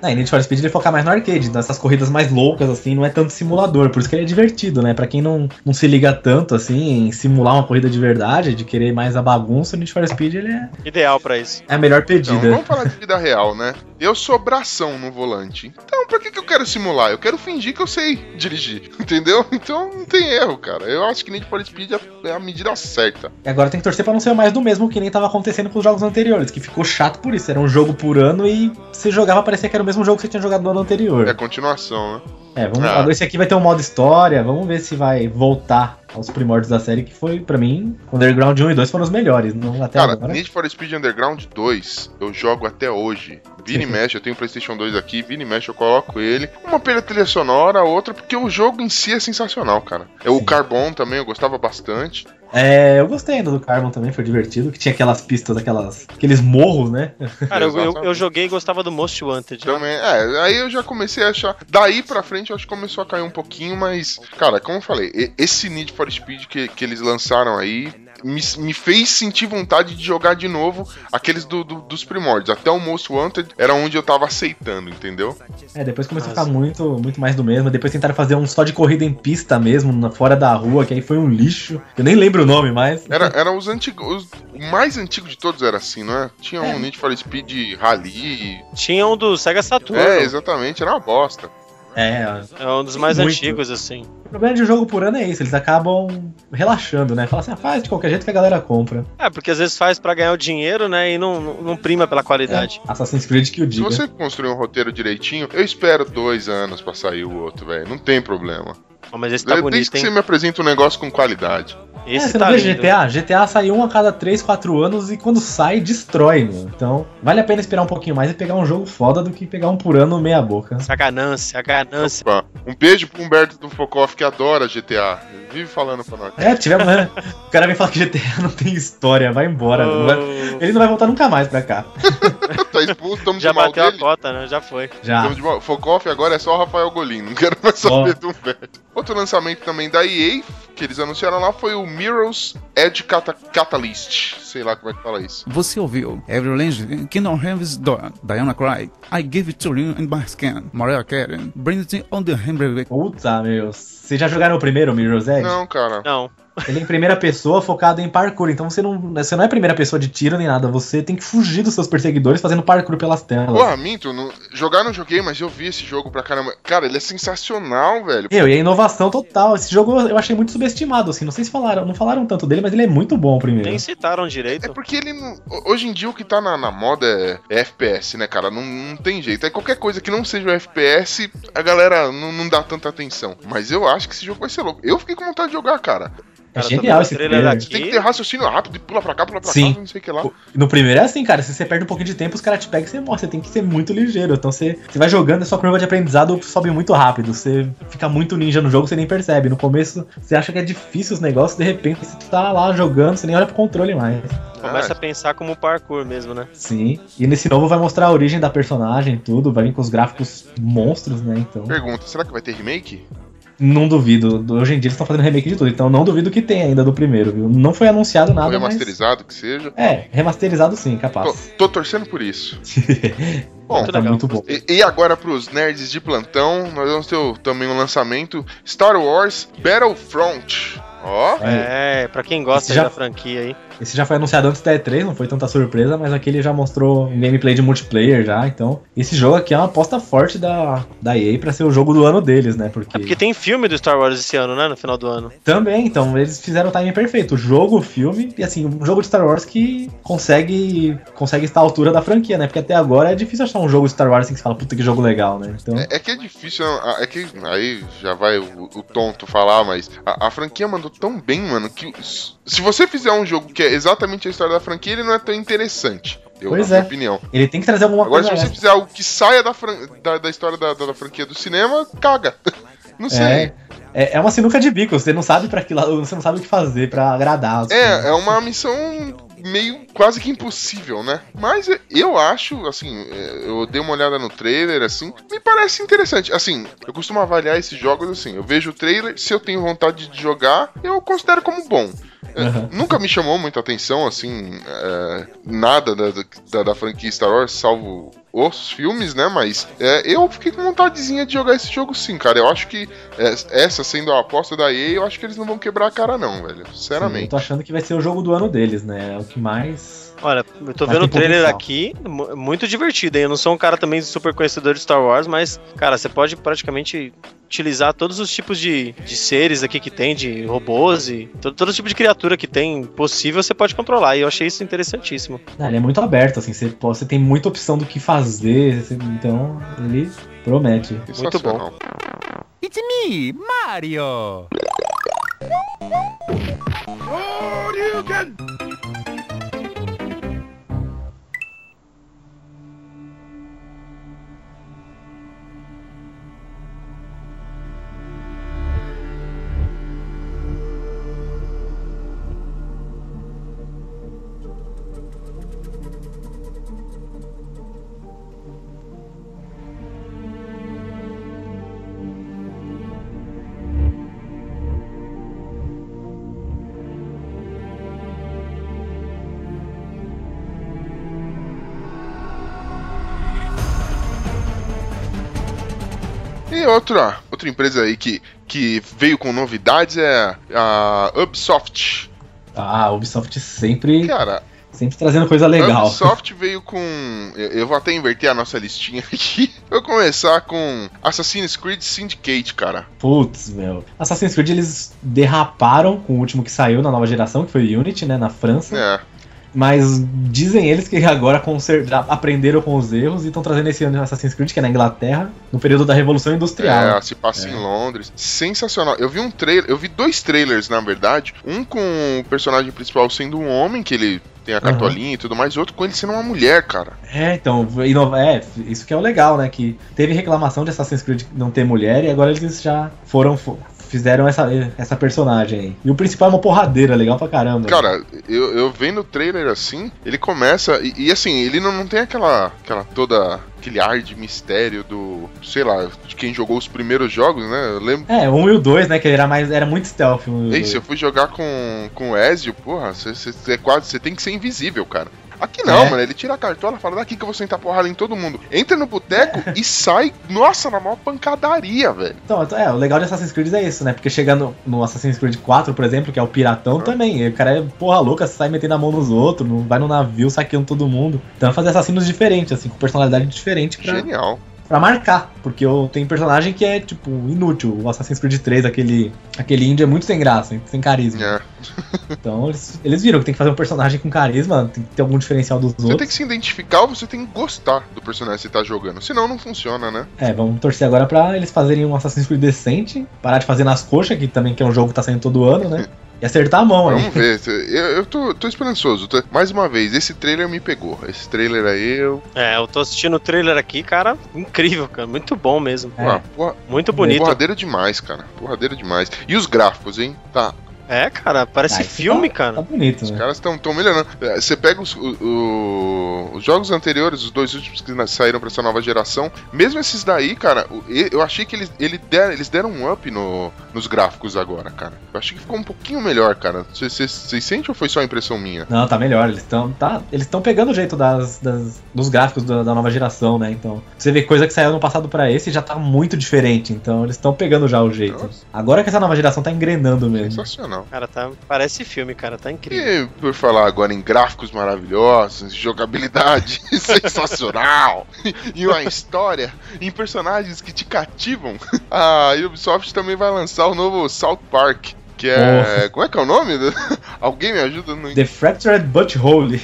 E Need for Speed ele foca mais no arcade, nessas corridas mais loucas, assim, não é tanto simulador, por isso que ele é divertido, né? Pra quem não, não se liga tanto, assim, em simular uma corrida de verdade, de querer mais a bagunça, o Need for Speed ele é, Ideal pra isso. É a melhor Então, pedida. vamos falar de vida real, né? Eu sou bração no volante. Então, pra que, que eu quero simular? Eu quero fingir que eu sei dirigir, entendeu? Então não tem erro, cara. Eu acho que Need for Speed é a medida certa. E agora tem que torcer pra não ser mais do mesmo que nem tava acontecendo com os jogos anteriores, que ficou chato por isso. Era um jogo por ano e você jogava, parecia que era o mesmo jogo que você tinha jogado no ano anterior. É a continuação, né? É, vamos, Ah. esse aqui vai ter um modo história, vamos ver se vai voltar aos primórdios da série, que foi, pra mim, Underground 1 e 2 foram os melhores, não até Cara, agora. Need for Speed Underground 2, eu jogo até hoje. E mexe, eu tenho o PlayStation 2 aqui, e mexe, eu coloco ele. Uma pela trilha sonora, outra, porque o jogo em si é sensacional, cara. É o. Carbon também, eu gostava bastante. É, eu gostei ainda do Carbon também, foi divertido, que tinha aquelas pistas, aquelas, aqueles morros, né? Cara, eu, eu, eu joguei e gostava do Most Wanted. Também, é, aí eu já comecei a achar. Daí pra frente eu acho que começou a cair um pouquinho, mas, cara, como eu falei, esse Need for Speed que, que eles lançaram aí me, me fez sentir vontade de jogar de novo aqueles do, do- dos primórdios. Até o Most Wanted era onde eu tava aceitando, entendeu? É, depois começou a ficar muito, muito mais do mesmo. Depois tentaram fazer um só de corrida em pista mesmo, na- fora da rua, que aí foi um lixo. Eu nem lembro o nome mais. Era, era os antigos. O mais antigo de todos era assim, não é? Tinha um É. Need for Speed Rally. Tinha um do Sega Saturn. É, exatamente, era uma bosta. É, É um dos mais Muito. antigos, assim. O problema de um jogo por ano é isso, eles acabam relaxando, né? Fala assim, ah, faz de qualquer jeito que a galera compra. É, porque às vezes faz pra ganhar o dinheiro, né? E não, não, prima pela qualidade. Assassin's Creed que o Se diga. você construir um roteiro direitinho, eu espero dois anos pra sair o outro, velho. Não tem problema. Ó, Mas esse tá Desde bonito, que você hein? me apresenta um negócio com qualidade. É, Esse você tá não vê lindo. GTA? GTA sai um a cada 3, 4 anos e quando sai, destrói, meu. Então, vale a pena esperar um pouquinho mais e pegar um jogo foda do que pegar um por ano meia boca. A ganância, a ganância. Opa, Um beijo pro Humberto do Focoff que adora GTA. Vive falando pra nós. É, tivemos. né? o cara vem falar que GTA não tem história, vai embora. não vai- Ô, Ele não vai voltar nunca mais pra cá. tá expulso, tamo Já de mal bateu a dele. cota, né? Já foi. Já. Tamo de mal. Focoff agora é só o Rafael Golin. Não quero mais saber do Humberto. Outro lançamento também da EA, que eles anunciaram lá, foi o Mirror's Edge Cata- Catalyst. Sei lá como é que fala isso. Você ouviu Every Legend, Kingdom Heaven's Diana Cry, I Give It To You in My Skin, Mariah Carey, Bring It On The. Puta, meu. Vocês já jogaram o primeiro, Mirror's Edge? Não, cara. Não. Ele é em primeira pessoa focado em parkour, então você não, você não é primeira pessoa de tiro nem nada, você tem que fugir dos seus perseguidores fazendo parkour pelas telas. Porra, minto, não, jogar não joguei, mas eu vi esse jogo pra caramba. Cara, ele é sensacional, velho. Eu, e a inovação total. Esse jogo eu achei muito subestimado, assim. Não sei se falaram, não falaram tanto dele, mas ele é muito bom o primeiro. Nem citaram É direito. porque ele não. Hoje em dia o que tá na, na moda é, é FPS, né, cara? Não, não tem jeito. Aí qualquer coisa que não seja o FPS, a galera não, não dá tanta atenção. Mas eu acho que esse jogo vai ser louco. Eu fiquei com vontade de jogar, cara. É Cara, tô genial esse trailer trailer. aqui. Você tem que ter raciocínio rápido e pula pra cá, pula pra Sim. cá, não sei o que lá. No primeiro é assim, cara. Se você perde um pouquinho de tempo, os caras te pegam e você morre. Você tem que ser muito ligeiro. Então você, você vai jogando e sua curva de aprendizado sobe muito rápido. Você fica muito ninja no jogo, você nem percebe. No começo, você acha que é difícil os negócios, de repente você tá lá jogando, você nem olha pro controle mais. Começa Ah, a pensar como parkour mesmo, né? Sim. E nesse novo vai mostrar a origem da personagem, tudo. Vai vir com os gráficos monstros, né? Então. Pergunta, será que vai ter remake? Não duvido. Hoje em dia eles estão fazendo remake de tudo. Então não duvido que tem ainda do primeiro, viu? Não foi anunciado Ou nada. Mas... remasterizado, que seja. É, remasterizado sim, Tô, capaz. tô torcendo por isso. Bom, tá muito bom. E, e agora pros nerds de plantão, nós vamos ter também um lançamento: Star Wars Battlefront. Ó, É. É, pra quem gosta já- da franquia aí. Esse já foi anunciado antes da E3, não foi tanta surpresa, mas aqui ele já mostrou um gameplay de multiplayer já, então. Esse jogo aqui é uma aposta forte da, da EA pra ser o jogo do ano deles, né? Porque, É porque tem filme do Star Wars esse ano, né? No final do ano. também, então, eles fizeram o timing perfeito. O jogo, o filme, e assim, um jogo de Star Wars que consegue consegue estar à altura da franquia, né? Porque até agora é difícil achar um jogo de Star Wars assim que você fala, puta que jogo legal, né? Então. É, é que é difícil, é que aí já vai o, o tonto falar, mas a, a franquia mandou tão bem, mano, que se você fizer um jogo que é exatamente a história da franquia, ele não é tão interessante. Eu, Pois na é. minha opinião. Ele tem que trazer alguma Agora, coisa. se você fizer algo que saia da, fran- da, da história da, da- franquia do cinema, caga. Não sei. É, é, é uma sinuca de bico, você não sabe para que lado, você não sabe o que fazer pra agradar. É, é uma missão meio quase que impossível, né? Mas eu acho, assim, é, eu dei uma olhada no trailer, assim, me parece interessante. Assim, eu costumo avaliar esses jogos assim, eu vejo o trailer, se eu tenho vontade de jogar, eu considero como bom. Aham. Nunca me chamou muita atenção, assim, é, nada da, da, da franquia Star Wars, salvo os filmes, né? Mas é, eu fiquei com vontadezinha de jogar esse jogo sim, cara. Eu acho que é, essa sendo a aposta da EA, eu acho que eles não vão quebrar a cara, não, velho. Sim, eu Sinceramente. tô achando que vai ser o jogo do ano deles, né? É o que mais. Olha, eu tô Mas vendo o trailer potencial. aqui, mu- muito divertido, hein? Eu não sou um cara também super conhecedor de Star Wars, mas, cara, você pode praticamente utilizar todos os tipos de, de seres aqui que tem, de robôs e todo, todo tipo de criatura que tem possível, você pode controlar. E eu achei isso interessantíssimo. Ah, ele é muito aberto, assim, você, você tem muita opção do que fazer, você- então ele promete. Muito bom. It's me, Mario! E outra, outra empresa aí que, que veio com novidades é a Ubisoft. Ah, a Ubisoft sempre, Cara, sempre trazendo coisa a legal. Ubisoft veio com. Eu vou até inverter a nossa listinha aqui. Vou começar com Assassin's Creed Syndicate, cara. Putz, meu. Assassin's Creed eles derraparam com o último que saiu na nova geração, que foi Unity, né, na França. É, Mas dizem eles que agora aprenderam com os erros e estão trazendo esse ano Assassin's Creed, que é na Inglaterra, no período da Revolução Industrial. é, se passa em Londres. Sensacional. Eu vi um trailer, eu vi dois trailers, na verdade. Um com o personagem principal sendo um homem, que ele tem a cartolinha e tudo mais, e outro com ele sendo uma mulher, cara. É, então, é, isso que é o legal, né? Que teve reclamação de Assassin's Creed não ter mulher e agora eles já foram. Fizeram essa, essa personagem aí. E o principal é uma porradeira, legal pra caramba. Cara, eu, eu vendo o trailer assim, ele começa. E, e, assim, ele não, não tem aquela, aquela toda. aquele ar de mistério do. sei lá, de quem jogou os primeiros jogos, né? Eu lembro. É, um e o dois, né? Que era mais. Era muito stealth. Um Ei, se eu fui jogar com, com o Ezio, porra, você é quase. Você tem que ser invisível, cara. Aqui não, É. mano. Ele tira a cartola, fala daqui que eu vou sentar porrada em todo mundo. Entra no boteco e sai, nossa, na maior pancadaria, velho. Então, é, o legal de Assassin's Creed é isso, né? Porque chegando no Assassin's Creed 4, por exemplo, que é o piratão também, o cara é porra louca, sai metendo a mão nos outros, não vai no navio saqueando todo mundo. Então fazer assassinos diferentes, assim, com personalidade diferente pra, Genial. Pra marcar. Porque eu tenho personagem que é, tipo, inútil. O Assassin's Creed 3, aquele, aquele índio é muito sem graça, sem carisma. É. Então eles, eles viram que tem que fazer um personagem com carisma, tem que ter algum diferencial dos Você tem outros. que se identificar ou você tem que gostar do personagem que você tá jogando. Senão não funciona, né? É, vamos torcer agora pra eles fazerem um Assassin's Creed decente, parar de fazer nas coxas, que também que é um jogo que tá saindo todo ano, né? E acertar a mão aí. Vamos ver. Eu, eu tô, tô esperançoso. Tô- Mais uma vez, esse trailer me pegou. Esse trailer aí, eu. É, eu tô assistindo o trailer aqui, cara, incrível, cara, muito bom mesmo. É. Porra, Muito bonito. porradeira demais, cara. Porradeira demais. E os gráficos, hein? Tá. É, cara, parece Ah, filme, tá- cara. Tá bonito, Os né? caras estão tão melhorando. É, Você pega os, o- o- os jogos anteriores, os dois últimos que saíram pra essa nova geração, mesmo esses daí, cara, eu achei que eles, ele der- eles deram um up no- nos gráficos agora, cara. Eu achei que ficou um pouquinho melhor, cara. Vocês- vocês sentem ou foi só impressão minha? Não, tá melhor. Eles estão tá, eles estão pegando o jeito das, das- dos gráficos da, da nova geração, né? Então, você vê coisa que saiu no passado pra esse já tá muito diferente. Então, eles estão pegando já o jeito. Nossa. Agora que essa nova geração tá engrenando mesmo. Sensacional. Cara, tá, parece filme, cara, tá incrível. E por falar agora em gráficos maravilhosos, jogabilidade sensacional e uma história em personagens que te cativam, a Ubisoft também vai lançar o novo South Park. Que é. Como é que é o nome? Alguém me ajuda no. The Fractured Butthole.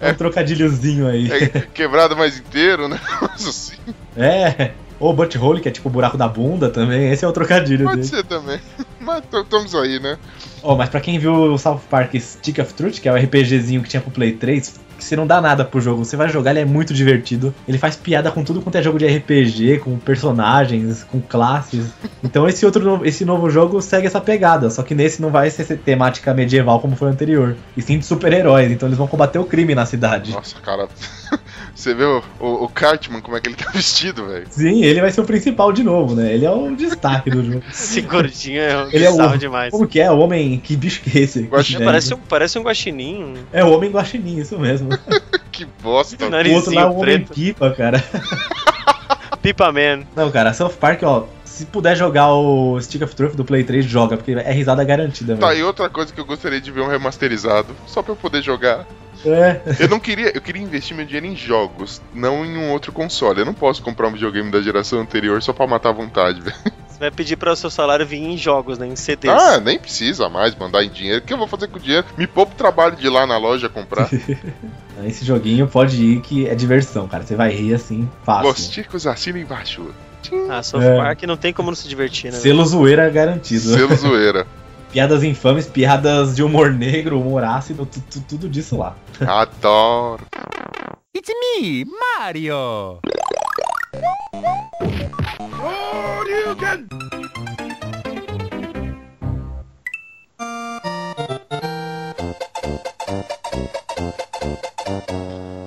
é um trocadilhozinho aí. É quebrado mais inteiro, né? Mas assim, É. Ou Butthole, que é tipo o buraco da bunda também. Esse é o trocadilho pode dele. ser também. Mas estamos aí, né? Ó, mas pra quem viu o South Park Stick of Truth, que é o RPGzinho que tinha pro Play 3, que você não dá nada pro jogo, você vai jogar, ele é muito divertido. Ele faz piada com tudo quanto é jogo de RPG, com personagens, com classes. Então esse outro esse novo jogo segue essa pegada, só que nesse não vai ser temática medieval como foi o anterior, e sim de super-heróis, então eles vão combater o crime na cidade. Nossa, cara. Você vê o, o, o Cartman, como é que ele tá vestido, velho? Sim, ele vai ser o principal de novo, né? Ele é o destaque do jogo. Esse gordinho é Ele é bizarro o- demais. Como que é? O homem. Que bicho que é esse? Guaxinim, Parece um, parece um guaxinim, É o homem guaxinim, isso mesmo. Que bosta. O outro lá é o narizinho homem preto. pipa, cara. Pipa Man. Não, cara, South Park, ó, se puder jogar o Stick of Truth do Play 3, joga, porque é risada garantida, Tá, velho. e outra coisa que eu gostaria de ver um remasterizado, só pra eu poder jogar. É, Eu não queria, eu queria investir meu dinheiro em jogos, não em um outro console. Eu não posso comprar um videogame da geração anterior só pra matar a vontade, velho. Você vai pedir para o seu salário vir em jogos, né? Em CDs. Ah, nem precisa mais mandar em dinheiro. O que eu vou fazer com o dinheiro? Me poupa o trabalho de ir lá na loja comprar. esse joguinho pode ir que é diversão, cara. Você vai rir assim, fácil. Los ticos assina embaixo. Ah, South É. Park não tem como não se divertir, né? Selo zoeira garantido. Selo zoeira. Piadas infames, piadas de humor negro, humor ácido, tu- tu- tudo disso lá. Adoro. It's me, Mario.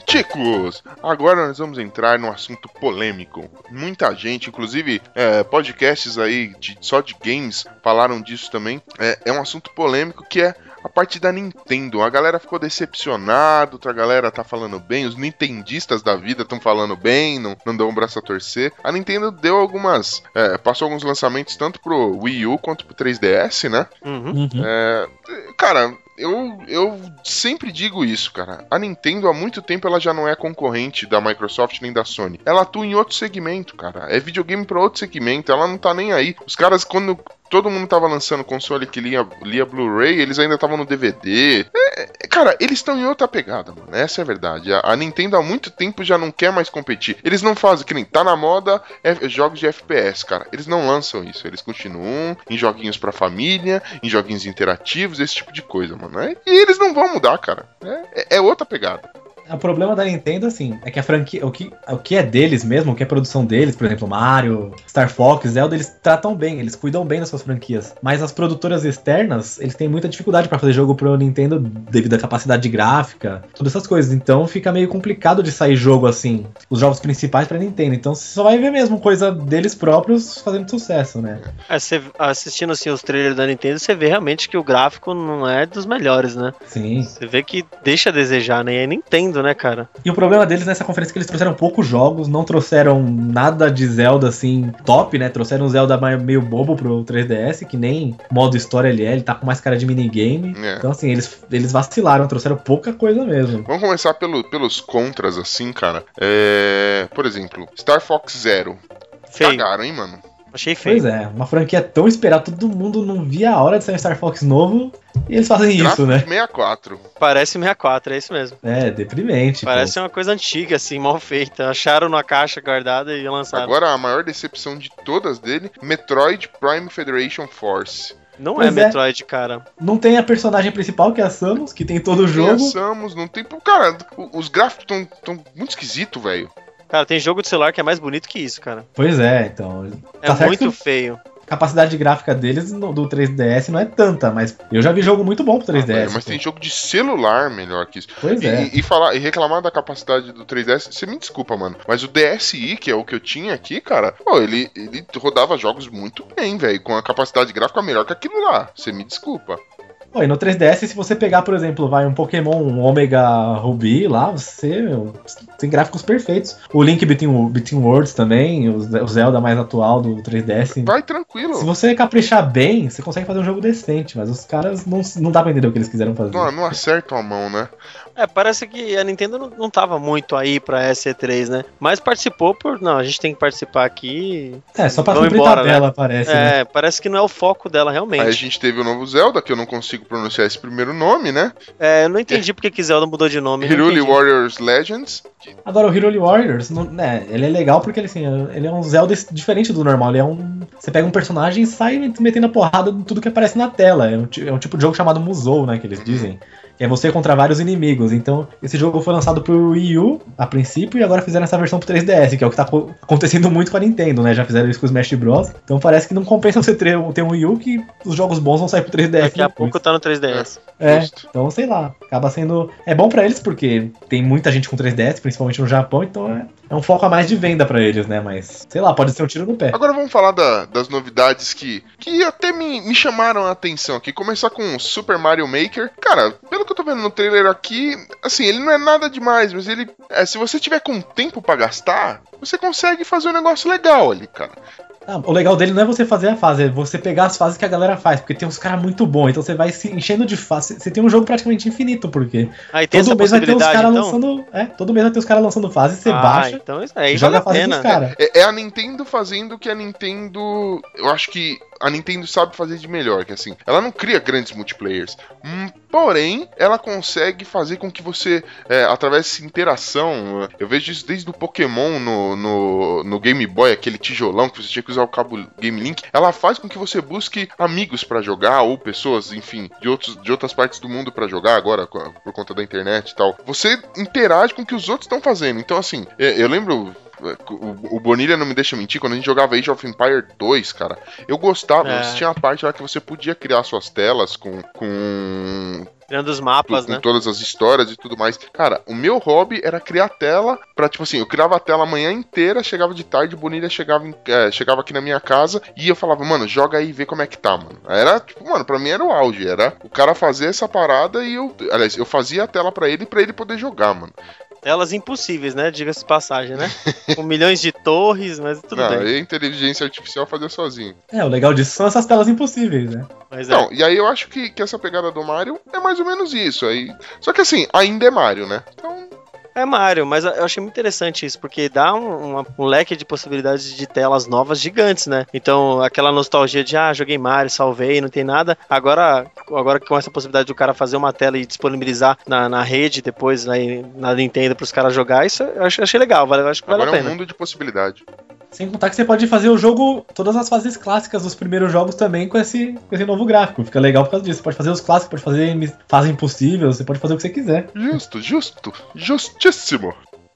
Chicos, agora nós vamos entrar num assunto polêmico. Muita gente, inclusive é, podcasts aí de- só de games, falaram disso também. É, é um assunto polêmico que é a parte da Nintendo. A galera ficou decepcionada, outra galera tá falando bem, os nintendistas da vida estão falando bem, não, não dão um braço a torcer. A Nintendo deu algumas. é, passou alguns lançamentos tanto pro Wii U quanto pro 3DS, né? Uhum. É, cara, eu, eu sempre digo isso, cara. A Nintendo há muito tempo ela já não é concorrente da Microsoft nem da Sony. Ela atua em outro segmento, cara. É videogame pra outro segmento. Ela não tá nem aí. Os caras, quando todo mundo tava lançando console que lia, lia Blu-ray, eles ainda estavam no DVD. É, é, cara, eles estão em outra pegada, mano. Essa é a verdade. A, a Nintendo há muito tempo já não quer mais competir. Eles não fazem, que nem tá na moda é, jogos de FPS, cara. Eles não lançam isso. Eles continuam em joguinhos pra família, em joguinhos interativos, esse tipo de coisa, mano. É, e eles não vão mudar, cara. É- é outra pegada. O problema da Nintendo, assim, é que a franquia. O que, o que é deles mesmo, o que é produção deles, por exemplo, Mario, Star Fox, Zelda, eles tratam bem, eles cuidam bem das suas franquias. Mas as produtoras externas, eles têm muita dificuldade pra fazer jogo pro Nintendo devido à capacidade gráfica, todas essas coisas. Então fica meio complicado de sair jogo assim, os jogos principais pra Nintendo. Então você só vai ver mesmo coisa deles próprios fazendo sucesso, né? É, você assistindo assim os trailers da Nintendo, você vê realmente que o gráfico não é dos melhores, né? Sim. Você vê que deixa a desejar, né? E é Nintendo, né, cara? E o problema deles nessa conferência é que eles trouxeram poucos jogos, não trouxeram nada de Zelda assim top, né? Trouxeram um Zelda meio bobo pro 3DS, que nem modo história ele é, ele tá com mais cara de minigame. É. Então, assim, eles, eles vacilaram, trouxeram pouca coisa mesmo. Vamos começar pelo, pelos contras, assim, cara. É, por exemplo, Star Fox Zero. Feio. Cagaram, hein, mano? Achei feio. Pois é, uma franquia tão esperada, todo mundo não via a hora de sair um Star Fox novo, e eles fazem isso, Gráfico né? de 64. Parece 64, é isso mesmo. É, deprimente. Parece pô. uma coisa antiga, assim, mal feita. Acharam na caixa guardada e lançaram. Agora, a maior decepção de todas dele, Metroid Prime Federation Force. não Pois é é. Metroid, cara. Não tem a personagem principal, que é a Samus, que tem todo o jogo. Pensamos, não tem... Cara, os gráficos estão tão muito esquisitos, velho. Cara, tem jogo de celular que é mais bonito que isso, cara. Pois é, então. É Tá muito feio. A capacidade gráfica deles no- do 3DS não é tanta, mas eu já vi jogo muito bom pro 3DS. Ah, velho, mas pô. tem jogo de celular melhor que isso. Pois E, é. e- e falar, e reclamar da capacidade do 3DS, você me desculpa, mano. Mas o DSi, que é o que eu tinha aqui, cara, pô, ele, ele rodava jogos muito bem, velho. Com a capacidade gráfica melhor que aquilo lá. Você me desculpa. Pô, e no 3DS, se você pegar, por exemplo, vai um Pokémon um Omega Ruby lá, você meu, tem gráficos perfeitos. O Link Between, Between Worlds também, o Ze- o Zelda mais atual do 3DS. Vai tranquilo. Se você caprichar bem, você consegue fazer um jogo decente, mas os caras não, não dá pra entender o que eles quiseram fazer. Não, não acertam a mão, né? É, parece que a Nintendo não, não tava muito aí pra SC3, né? Mas participou por. Não, a gente tem que participar aqui. É, só pra cumprir embora, tabela, parece, né? É, parece que não é o foco dela realmente. Aí a gente teve o novo Zelda, que eu não consigo pronunciar esse primeiro nome, né? É, eu não entendi porque que Zelda mudou de nome. não Hiruli. Warriors Legends. Agora, o Hero Warriors, não- né, ele é legal porque ele, assim, ele é um Zelda diferente do normal. Ele é um. Você pega um personagem e sai metendo a porrada em tudo que aparece na tela. É um, é um tipo de jogo chamado Musou, né? Que eles dizem. Que é você contra vários inimigos. Então, esse jogo foi lançado pro Wii U a princípio e agora fizeram essa versão pro 3DS, que é o que tá co- acontecendo muito com a Nintendo, né? Já fizeram isso com o Smash Bros. Então parece que não compensa você ter, ter um Wii U que os jogos bons vão sair pro 3DS. Daqui a depois. pouco tá no 3DS. É, Justo. então sei lá, acaba sendo. É bom pra eles porque tem muita gente com 3DS, principalmente no Japão, então é, é um foco a mais de venda pra eles, né? Mas sei lá, pode ser um tiro no pé. Agora vamos falar da- das novidades que, que até me, me chamaram a atenção aqui. Começar com o Super Mario Maker. Cara, pelo que eu tô vendo no trailer aqui, assim, ele não é nada demais, mas ele. é, se você tiver com tempo pra gastar, você consegue fazer um negócio legal ali, cara. Ah, o legal dele não é você fazer a fase, é você pegar as fases que a galera faz, porque tem uns caras muito bons, então você vai se enchendo de fase. Você tem um jogo praticamente infinito, porque Aí tem essa todo mês vai ter os caras então? lançando. É, todo mês vai ter os caras lançando fase, você ah, baixa então isso aí joga vale a a fase pena. dos caras. É, é a Nintendo fazendo o que a Nintendo. Eu acho que a Nintendo sabe fazer de melhor, que assim, ela não cria grandes multiplayers. Hum, porém, ela consegue fazer com que você, é, através dessa interação, eu vejo isso desde o Pokémon no, no, no Game Boy, aquele tijolão que você tinha que usar o cabo Game Link, ela faz com que você busque amigos pra jogar, ou pessoas, enfim, de, outros, de outras partes do mundo pra jogar agora, por conta da internet e tal. Você interage com o que os outros estão fazendo. Então, assim, é, eu lembro o, Bonilha não me deixa mentir, quando a gente jogava Age of Empire 2, cara, eu gostava, É. você tinha a parte lá que você podia criar suas telas com, com, Criando os mapas, com né? todas as histórias e tudo mais. Cara, o meu hobby era criar tela pra, tipo assim, eu criava a tela a manhã inteira, chegava de tarde, o Bonilha chegava, em- é, chegava aqui na minha casa e eu falava, mano, joga aí e vê como é que tá, mano. Era, tipo, mano, pra mim era o auge, era o cara fazer essa parada e eu, aliás, eu fazia a tela pra ele pra ele poder jogar, mano. Telas impossíveis, né? Diga-se de passagem, né? Com milhões de torres, mas tudo Não, bem. aí a inteligência artificial fazia sozinho. É, o legal disso são essas telas impossíveis, né? Mas é. Não, e aí eu acho que, que essa pegada do Mario é mais ou menos isso. Aí... Só que assim, ainda é Mario, né? Então, É Mario, mas eu achei muito interessante isso, porque dá um, uma- um leque de possibilidades de telas novas gigantes, né? Então, aquela nostalgia de, ah, joguei Mario, salvei, não tem nada. Agora, agora com essa possibilidade do cara fazer uma tela e disponibilizar na, na rede depois na, na Nintendo pros caras jogar, isso eu ach- achei legal, vale, acho que vale agora a é um pena. mundo de possibilidade. Sem contar que você pode fazer o jogo, todas as fases clássicas dos primeiros jogos também com esse, com esse novo gráfico. Fica legal por causa disso. Você pode fazer os clássicos, pode fazer fase impossível, você pode fazer o que você quiser. Justo, justo, justíssimo.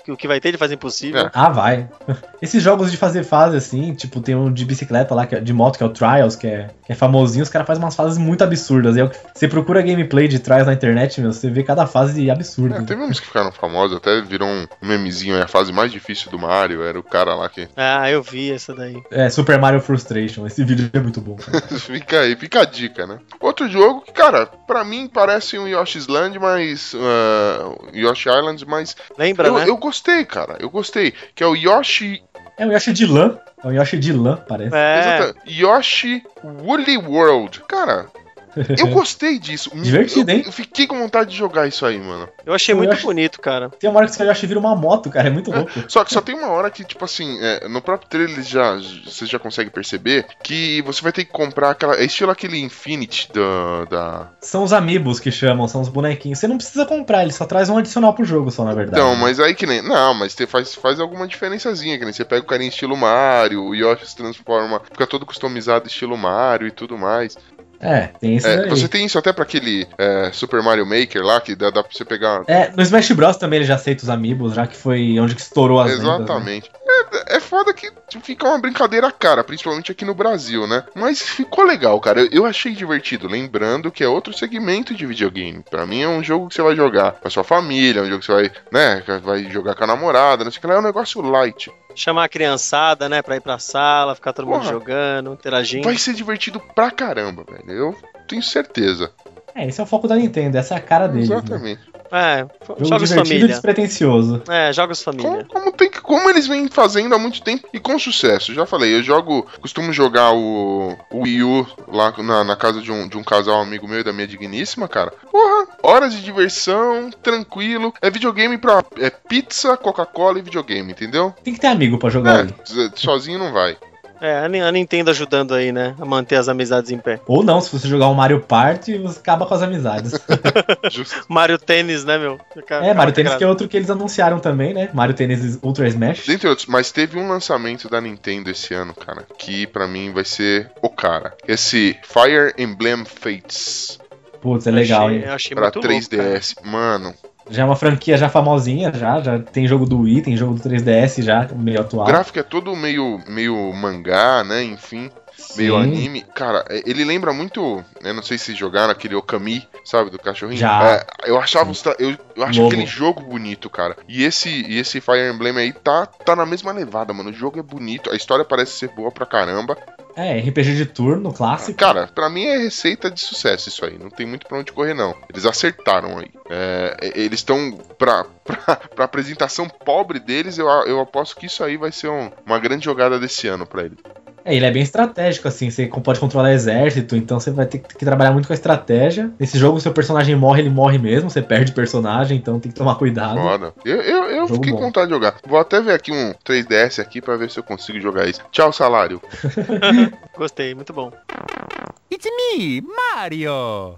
Que O que vai ter de fazer impossível. É. Ah, vai. Esses jogos de fazer fase assim, tipo, tem um de bicicleta lá, que é- de moto, que é o Trials, que é, que é famosinho, os caras fazem umas fases muito absurdas. E é que- você procura gameplay de Trials na internet, meu, você vê cada fase absurda. É, teve uns que ficaram famosos, até virou um memezinho, é a fase mais difícil do Mario, era o cara lá que. Ah, eu vi essa daí. É, Super Mario Frustration. Esse vídeo é muito bom, fica aí, fica a dica, né? Outro jogo que, cara, pra mim parece um Yoshi's Land, mas. ah, Yoshi Island, mas. Lembra, Eu, né? eu gostei, cara, eu gostei. Que é o Yoshi. É um Yoshi de lã. É um Yoshi de lã, parece. É, Exata- Yoshi Woolly World. Cara, eu gostei disso. Divertido, Eu- hein? Eu fiquei com vontade de jogar isso aí, mano. eu achei Eu muito acho- bonito, cara. Tem uma hora que esse Yoshi vira uma moto, cara. É muito louco. Só que só tem uma hora que, tipo assim, é, no próprio trailer já, você já consegue perceber que você vai ter que comprar aquela. É estilo aquele Infinity da. da... São os amigos que chamam, são os bonequinhos. Você não precisa comprar, ele só traz um adicional pro jogo, só, na verdade. Então, mas aí que nem. Não, mas te, faz, faz alguma diferençazinha, que nem você pega o carinha estilo Mario, o Yoshi se transforma, fica todo customizado estilo Mario e tudo mais. É, tem isso É, aí. você tem isso até pra aquele é, Super Mario Maker lá, que dá, dá pra você pegar. É, no Smash Bros também ele já aceita os amigos, já que foi onde que estourou as vendas, né? Exatamente. É, é foda que fica uma brincadeira cara, principalmente aqui no Brasil, né? Mas ficou legal, cara. Eu, eu achei divertido. Lembrando que é outro segmento de videogame. Pra mim é um jogo que você vai jogar com a sua família, é um jogo que você vai, né, vai jogar com a namorada, não sei o que lá. É um negócio light. Chamar a criançada, né, pra ir pra sala, ficar todo mundo Porra. jogando, interagindo. Vai ser divertido pra caramba, velho. Eu tenho certeza. É, esse é o foco da Nintendo, essa é a cara deles. Né? É, Jogo jogos e família. despretensioso. É, jogos Como, família. como, tem que, como eles vêm fazendo há muito tempo e com sucesso. Já falei, eu jogo, costumo jogar o, o Wii U lá na, na casa de um, de um casal amigo meu e da minha digníssima, cara. Porra, horas de diversão, tranquilo. É videogame pra é pizza, Coca-Cola e videogame, entendeu? Tem que ter amigo pra jogar. É, sozinho não vai. É, a Ni- a Nintendo ajudando aí, né, a manter as amizades em pé. Ou não, se você jogar um Mario Party, você acaba com as amizades. Justo. Mario Tênis, né, meu? é, Mario Tennis que é outro que eles anunciaram também, né? Mario Tennis Ultra Smash. Dentre outros, mas teve um lançamento da Nintendo esse ano, cara, que pra mim vai ser o cara. Esse Fire Emblem Fates Putz, é legal, achei, hein? Eu achei pra muito louco, cara. 3DS. Mano, Já é uma franquia já famosinha, já. Já tem jogo do Wii, tem jogo do 3DS já, meio o atual. gráfico é todo meio, meio mangá, né? Enfim, meio Sim. anime. Cara, é- ele lembra muito. Eu não sei se jogaram aquele Okami, sabe, do cachorrinho. Já. É, eu achava. os Eu, eu acho aquele jogo bonito, cara. E esse, e esse Fire Emblem aí tá, tá na mesma levada, mano. O jogo é bonito, a história parece ser boa pra caramba. É, RPG de turno, clássico. Cara, pra mim é receita de sucesso isso aí. Não tem muito pra onde correr, não. Eles acertaram aí. É, eles estão. Pra, pra, pra apresentação pobre deles, eu, eu aposto que isso aí vai ser um- uma grande jogada desse ano pra ele. É, ele é bem estratégico, assim, você pode controlar exército, então você vai ter que trabalhar muito com a estratégia. Nesse jogo, seu personagem morre, ele morre mesmo, você perde personagem, então tem que tomar cuidado. Foda. Eu, eu, eu Jogo fiquei bom. com vontade de jogar. Vou até ver aqui um 3DS aqui pra ver se eu consigo jogar isso. Tchau, salário. Gostei, muito bom. It's me, Mario!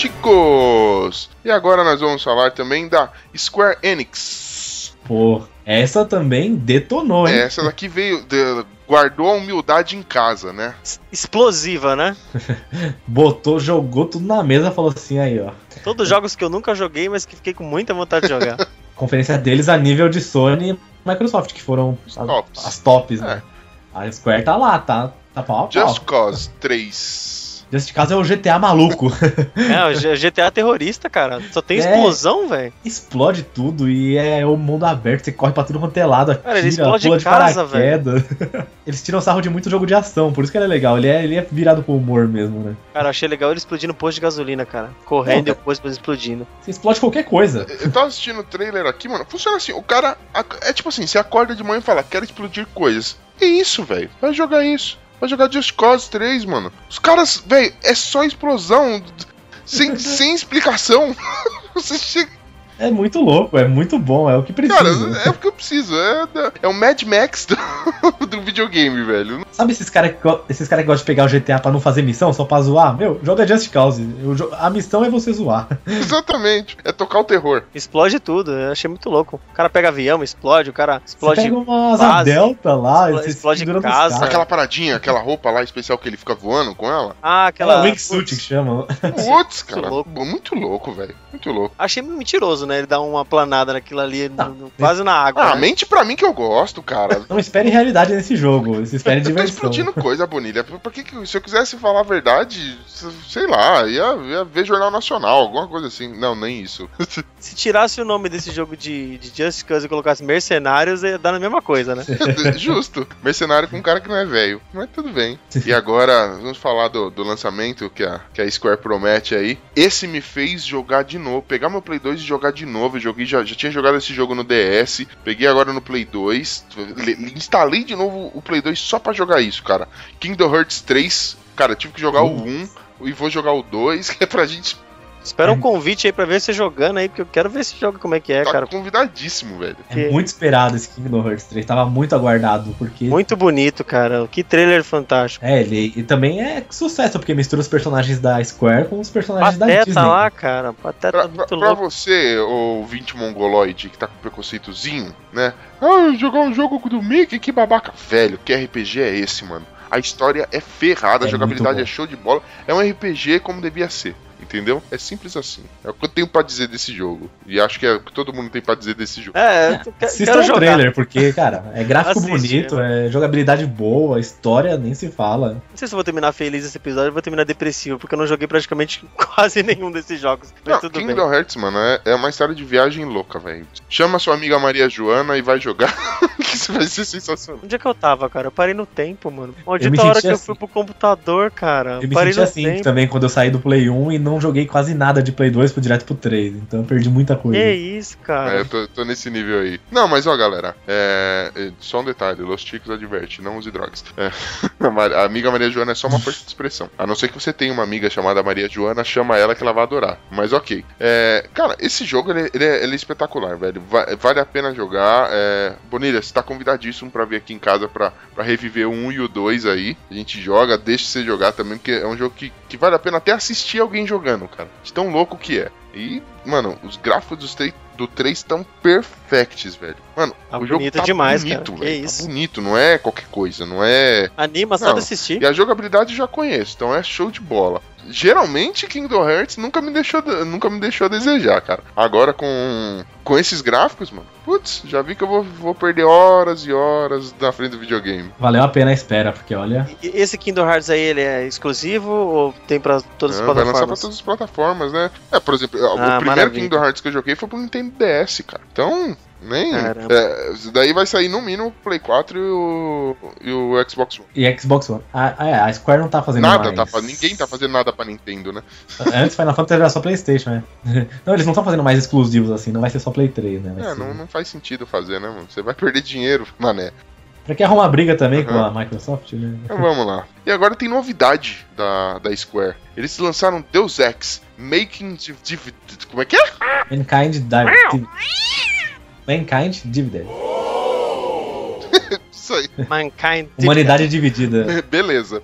Chicos! E agora nós vamos falar também da Square Enix. Pô, essa também detonou, hein? Essa daqui veio, de- guardou a humildade em casa, né? Explosiva, né? Botou, jogou tudo na mesa falou assim, aí, ó. Todos jogos que eu nunca joguei, mas que fiquei com muita vontade de jogar. Conferência deles a nível de Sony e Microsoft, que foram as, tops. as tops, né? A Square tá lá, tá, tá pau a pau. Just Cause 3. Nesse caso é o GTA maluco. é, o GTA terrorista, cara. Só tem É. explosão, velho. Explode tudo e é o mundo aberto, você corre pra tudo quanto é lado, atira, Cara, ele explode pula de casa, paraquedas. Eles tiram sarro de muito jogo de ação, por isso que ele é legal. Ele é, ele é virado pro humor mesmo, né? Cara, eu achei legal ele explodindo posto de gasolina, cara. Correndo e o posto explodindo. Você explode qualquer coisa. Eu tava assistindo o trailer aqui, mano. Funciona assim: o cara. É tipo assim: você acorda de manhã e fala, quero explodir coisas. É isso, velho. Vai jogar isso. Vai jogar Just Cause 3, mano. Os caras, velho, é só explosão. Sem, sem explicação. Você chega. É muito louco, é muito bom, é o que precisa. Cara, é o que eu preciso. É, é o Mad Max do, do videogame, velho. Sabe esses caras que, esses cara que gostam de pegar o GTA pra não fazer missão, só pra zoar? Meu, joga Just Cause. Jo- a missão é você zoar. Exatamente. É tocar o terror. Explode tudo, eu achei muito louco. O cara pega avião, explode, o cara Você explode. pega uma asa base, delta lá, explode- você explode casa. Aquela paradinha, aquela roupa lá especial que ele fica voando com ela. Ah, Aquela aquela. wingsuit que chama. Putz, cara. louco. Muito louco, velho. Muito louco. Achei mentiroso, né? Ele dá uma planada naquilo ali, Tá. no- no- quase na água. Ah, né? mente pra mim que eu gosto, cara. Não espere realidade nesse jogo, espere diversão. explodindo coisa, Bonilha. Por que, que se eu quisesse falar a verdade, sei lá, ia, ia ver Jornal Nacional, alguma coisa assim. Não, nem isso. Se tirasse o nome desse jogo de, de Just Cause e colocasse Mercenários, ia dar na mesma coisa, né? Justo. Mercenário com um cara que não é velho. Mas tudo bem. E agora, vamos falar do, do lançamento que a, que a Square promete aí. Esse me fez jogar de novo. Pegar meu Play 2 e jogar de novo. Eu joguei, já, já tinha jogado esse jogo no DS. Peguei agora no Play 2. le- Instalei de novo o Play 2 só pra jogar isso, cara. Kingdom Hearts 3. Cara, tive que jogar o 1 e vou jogar o 2, que é pra gente Espera um convite aí pra ver você jogando aí, porque eu quero ver esse jogo como é que é, tá cara. convidadíssimo, velho. É muito esperado esse Kingdom Hearts 3, tava muito aguardado, porque... Muito bonito, cara. Que trailer fantástico. É, ele e também é sucesso, porque mistura os personagens da Square com os personagens da Pateta Disney. lá, cara. Pateta Pra, pra, muito pra louco. você, ouvinte mongoloide, que tá com preconceitozinho, né? Ah, jogar um jogo do Mickey, que babaca. Velho, que RPG é esse, mano? A história é ferrada, a É jogabilidade muito é show de bola. É um RPG como devia ser. Entendeu? É simples assim. É o que eu tenho pra dizer desse jogo. E acho que é o que todo mundo tem pra dizer desse jogo. É, eu Assistam quero o trailer, porque, cara, é gráfico Assiste, bonito, é jogabilidade boa, história nem se fala. Não sei se eu vou terminar feliz esse episódio ou vou terminar depressivo, porque eu não joguei praticamente quase nenhum desses jogos. Mas Não, tudo bem. Kingdom Hearts, mano, é, é uma história de viagem louca, velho. Chama sua amiga Maria Joana e vai jogar. que isso vai ser sensacional. Onde é que eu tava, cara? Eu parei no tempo, mano. Eu me Maldita hora que eu assim. fui pro computador, cara. Eu me parei senti no assim tempo. também quando eu saí do Play 1 e não joguei quase nada de Play 2 pro direto pro 3. Então eu perdi muita coisa. Que isso, cara. É, eu tô, tô nesse nível aí. Não, mas ó, galera, é, é, só um detalhe: Los Chicos adverte, não use drogas. É, a, amiga Maria Joana é só uma força de expressão. A não ser que você tenha uma amiga chamada Maria Joana, chama ela que ela vai adorar. Mas ok. É, cara, esse jogo ele, ele é, ele é espetacular, velho. Va- vale a pena jogar. É, Bonilha, você tá convidadíssimo pra vir aqui em casa pra, pra reviver o 1 e o 2 aí. A gente joga, deixa você jogar também, porque é um jogo que, que vale a pena até assistir alguém jogando, cara. De tão louco que é. E, mano, os gráficos do 3 estão perfects, velho. Mano, Tá o jogo bonito tá demais, bonito, cara. Que velho. isso. Tá bonito, não é qualquer coisa, não é. Anima só de assistir. E a jogabilidade eu já conheço, então é show de bola. Geralmente Kingdom Hearts nunca me deixou, nunca me deixou a desejar, cara. Agora com com esses gráficos, mano. Putz, já vi que eu vou, vou perder horas e horas na frente do videogame. Valeu a pena a espera, porque olha. E Esse Kingdom Hearts aí, ele é exclusivo ou tem pra todas as Não, vai lançar pra plataformas? todas as plataformas, né? É, por exemplo, o Ah, primeiro maravilha. Kingdom Hearts que eu joguei foi pro Nintendo DS, cara. Então, Nem. É, isso daí vai sair no mínimo o Play 4 e o, e o Xbox One. E Xbox One. A, a, a Square não tá fazendo Nada, mais. tá, fa- ninguém tá fazendo nada pra Nintendo, né? Antes Final Fantasy era só Playstation, né? Não, eles não estão fazendo mais exclusivos assim, não vai ser só Play 3, né? Vai É, ser- não, não faz sentido fazer, né, mano? Você vai perder dinheiro, mané. Pra que arrumar briga também com Uhum. a Microsoft, né? Mas vamos lá. E agora tem novidade da, da Square. Eles lançaram Deus Ex, Making Div- Div- Como é que é? Mankind Divided. Mankind Divided. Isso aí. Mankind. Humanidade dividida. Beleza.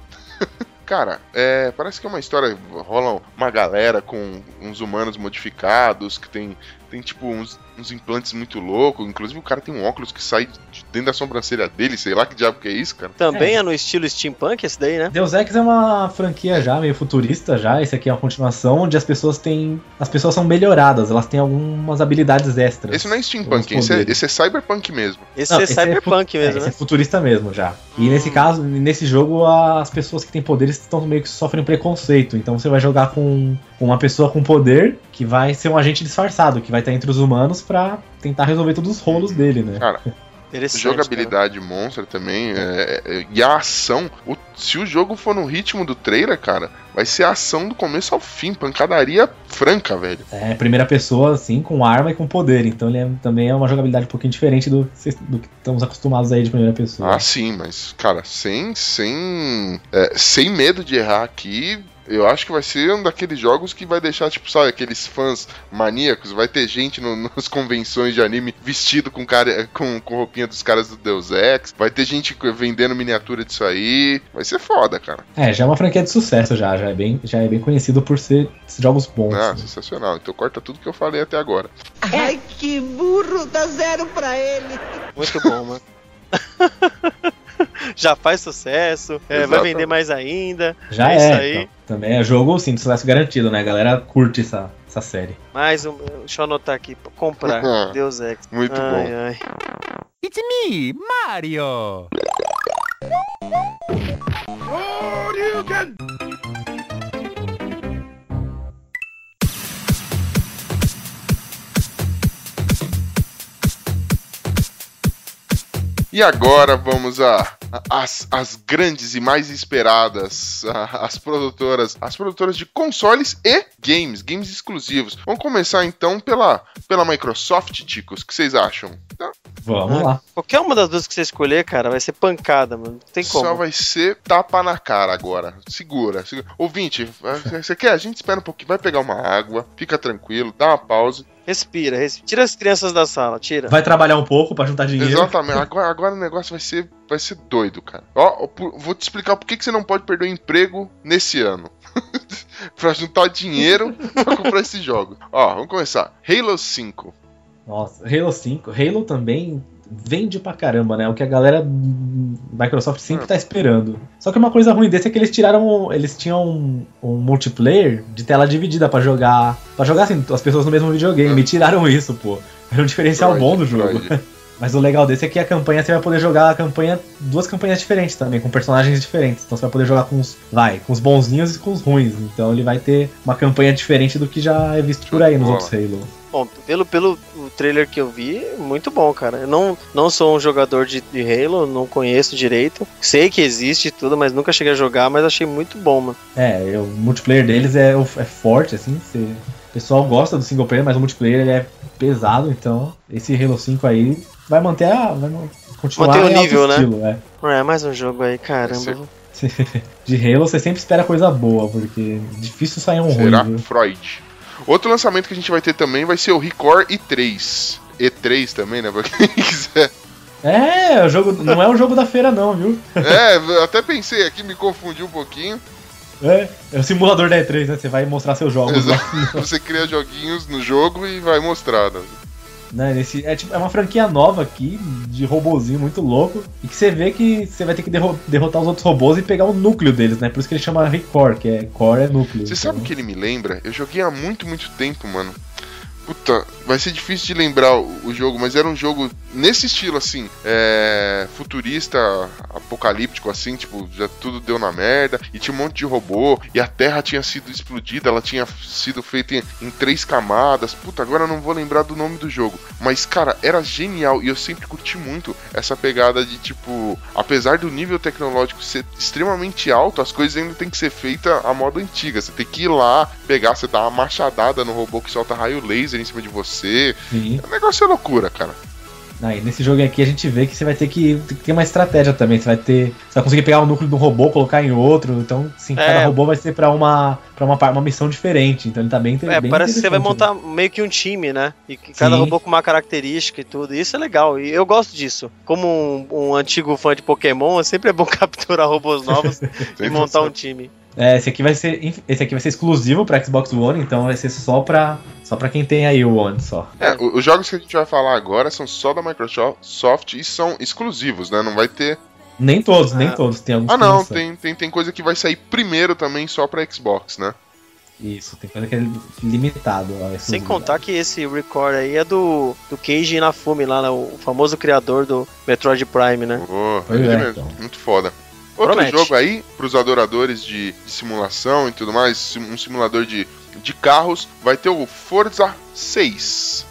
Cara, é, parece que é uma história. Rola uma galera com uns humanos modificados, que tem, tem tipo uns, uns implantes muito loucos. Inclusive o cara tem um óculos que sai de dentro da sobrancelha dele, sei lá que diabo que é isso, cara. Também é. no estilo steampunk esse daí, né? Deus Ex é uma franquia já meio futurista já, esse aqui é uma continuação onde as pessoas têm, as pessoas são melhoradas, elas têm algumas habilidades extras. Esse não é steampunk, esse é, esse é cyberpunk mesmo. Esse Não, é esse é cyberpunk É, mesmo, esse né? é futurista mesmo já. E nesse caso, nesse jogo, as pessoas que têm poderes estão meio que sofrem preconceito. Então você vai jogar com uma pessoa com poder que vai ser um agente disfarçado, que vai estar entre os humanos pra tentar resolver todos os rolos dele, né? Cara, Interessante. jogabilidade monstra também. é, é, e a ação. o- se o jogo for no ritmo do trailer, cara, vai ser ação do começo ao fim. Pancadaria franca, velho. É primeira pessoa, assim, com arma e com poder. Então ele é- também é uma jogabilidade um pouquinho diferente do, do que estamos acostumados aí de primeira pessoa. Ah, sim, mas, cara, sem. Sem. é, sem medo de errar aqui. Eu acho que vai ser um daqueles jogos que vai deixar, tipo, sabe, aqueles fãs maníacos. Vai ter gente no- nas convenções de anime vestido com, cara, com, com roupinha dos caras do Deus Ex. Vai ter gente vendendo miniatura disso aí. Vai ser foda, cara. É, já é uma franquia de sucesso já, já é bem, já é bem conhecido por ser jogos bons. Ah, sensacional. Então corta tudo que eu falei até agora. Ai, que burro, dá zero pra ele. Muito bom, mano. Já faz sucesso, é, vai vender mais ainda. Já é é, isso aí. então, também é jogo, sim, de sucesso garantido, né? A galera curte essa, essa série. Mais um. Deixa eu anotar aqui. pra Comprar. Deus Ex. Muito ai, bom. Ai. It's me, Mario! E agora vamos a, a- as, as grandes e mais esperadas, a- as produtoras, as produtoras de consoles e games, games exclusivos. Vamos começar então pela, pela Microsoft, Ticos. O que vocês acham? Tá, Vamos lá. Qualquer uma das duas que você escolher, cara, vai ser pancada, mano. Não tem como. Só vai ser tapa na cara agora. Segura, segura. Ouvinte, você quer? A gente espera um pouquinho, vai pegar uma água, fica tranquilo, dá uma pausa. Respira, res- tira as crianças da sala, tira. Vai trabalhar um pouco pra juntar dinheiro. Exatamente. Agora, agora o negócio vai ser, vai ser doido, cara. Ó, vou te explicar por que, que você não pode perder o emprego nesse ano. pra juntar dinheiro pra comprar esse jogo. Ó, vamos começar. Halo 5. Nossa, Halo 5. Halo também vende pra caramba, né? O que a galera hum, Microsoft sempre É. tá esperando. Só que uma coisa ruim desse é que eles tiraram. Eles tinham um, um multiplayer de tela dividida pra jogar. para jogar assim, as pessoas no mesmo videogame. É. E tiraram isso, pô. Era um diferencial Freud, bom do jogo. Freud. Mas o legal desse é que a campanha você vai poder jogar a campanha, duas campanhas diferentes também, com personagens diferentes. Então você vai poder jogar com os, vai, com os bonzinhos e com os ruins. Então ele vai ter uma campanha diferente do que já é visto por aí nos outros Halo. Bom, pelo, pelo o trailer que eu vi, muito bom, cara. Eu não, não sou um jogador de, de Halo, não conheço direito. Sei que existe e tudo, mas nunca cheguei a jogar, mas achei muito bom, mano. É, eu- o multiplayer deles é, é forte, assim. você- o pessoal gosta do single player, mas o multiplayer ele é pesado, então esse Halo 5 aí vai manter a. Vai continuar Manter o nível, né? estilo, é. É, mais um jogo aí, caramba. De Halo você sempre espera coisa boa, porque é difícil sair um Será? ruim, viu? Freud. Outro lançamento que a gente vai ter também vai ser o Record E3. E3 também, né? Pra quem quiser. É, o jogo, não é o jogo da feira, não, viu? É, até pensei aqui, me confundi um pouquinho. É, é o simulador da E3, né? Você vai mostrar seus jogos lá. Exato. Você cria joguinhos no jogo e vai mostrar. né? Né, nesse, é, tipo, é uma franquia nova aqui, de robozinho muito louco, e que você vê que você vai ter que derro- derrotar os outros robôs e pegar o núcleo deles, né? Por isso que ele chama Recore, que é core é núcleo. Você então. sabe o que ele me lembra? Eu joguei há muito, muito tempo, mano. Puta, vai ser difícil de lembrar o, jogo, mas era um jogo nesse estilo assim, é, futurista, apocalíptico assim, tipo, já tudo deu na merda, e tinha um monte de robô, e a Terra tinha sido explodida, ela tinha sido feita em, em três camadas. Puta, agora eu não vou lembrar do nome do jogo, mas cara, era genial e eu sempre curti muito essa pegada de tipo, apesar do nível tecnológico ser extremamente alto, as coisas ainda tem que ser feitas à moda antiga. Você tem que ir lá, pegar, você dá uma machadada no robô que solta raio laser em cima de você. Sim. O negócio é loucura, cara. Aí, nesse jogo aqui a gente vê que você vai ter que ter que ter uma estratégia também. Você vai ter. Você vai conseguir pegar o núcleo de um robô, colocar em outro. Então, sim, É. cada robô vai ser pra uma, pra uma, uma missão diferente. Então ele tá bem É, bem parece que você vai interessante, montar meio que um time, né? E cada Sim. robô com uma característica e tudo. Isso é legal. E eu gosto disso. Como um, um antigo fã de Pokémon, sempre é bom capturar robôs novos e montar um time. É, esse aqui vai ser. Esse aqui vai ser exclusivo pra Xbox One, então vai ser só pra. Só pra quem tem aí o One só. É, o- os jogos que a gente vai falar agora são só da Microsoft e são exclusivos, né? Não vai ter. Nem todos, nem Ah. todos. Tem alguns Ah, não, tem, tem, tem coisa que vai sair primeiro também só pra Xbox, né? Isso, tem coisa que é limitado. ó, Sem contar que esse record aí é do, do Keiji Inafune, lá, né, o famoso criador do Metroid Prime, né? Oh, Pois ele é, mesmo, então. Muito foda. Outro Promete. jogo aí, pros adoradores de, de simulação e tudo mais, sim- um simulador de, de carros, vai ter o Forza 6.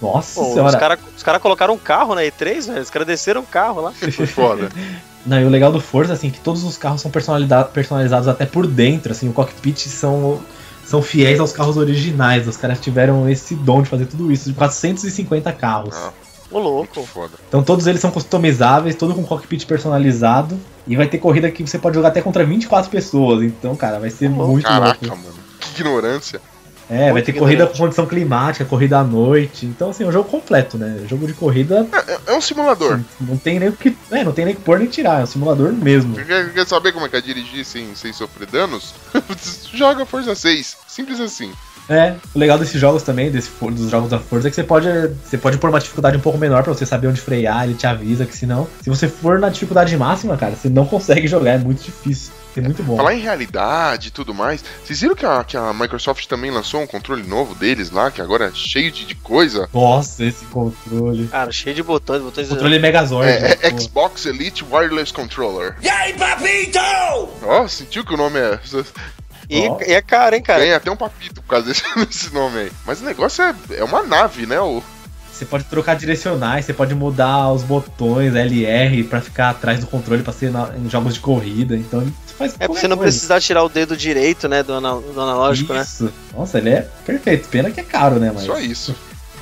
Nossa Pô, os senhora. caras os cara colocaram um carro na E3, velho. Os caras desceram um carro lá. Foi foda. Não, e o legal do Forza, assim, que todos os carros são personalizados até por dentro, assim, o cockpit são, são fiéis aos carros originais. Os caras tiveram esse dom de fazer tudo isso, de 450 carros. Ah. Ô, louco. Foda. Então todos eles são customizáveis, todo com cockpit personalizado. E vai ter corrida que você pode jogar até contra 24 pessoas. Então, cara, vai ser muito Caraca, louco. mano. Que ignorância. É, vai muito ter corrida com condição climática, corrida à noite. Então, assim, é um jogo completo, né? Jogo de corrida, É, é um simulador. não tem nem o que. É, não tem nem o que pôr nem tirar, é um simulador mesmo. Quer, quer saber como é que é dirigir sem, sem sofrer danos? Joga Forza 6. Simples assim. É, o legal desses jogos também, desse, dos jogos da Forza, é que você pode, você pode pôr uma dificuldade um pouco menor pra você saber onde frear, ele te avisa que senão, se você for na dificuldade máxima, cara, você não consegue jogar, é muito difícil. É muito bom. Falar em realidade e tudo mais, vocês viram que a, que a Microsoft também lançou um controle novo deles lá, que agora é cheio de, de coisa? Nossa, esse controle. Cara, cheio de botões, botões. Controle Megazord. É, né, é. Xbox Elite Wireless Controller. E aí, papito? Ó, sentiu que o nome é. E, Ó. e é caro, hein, cara? Ganha até um papito por causa desse, nome aí. Mas o negócio é, é uma nave, né? O, Você pode trocar direcionais, você pode mudar os botões LR pra ficar atrás do controle pra ser na- em jogos de corrida. Então você faz É pra você não coisa. precisar tirar o dedo direito, né, do, ana- do analógico, né? Isso. Nossa, ele é perfeito. Pena que é caro, né? Mas... Só isso.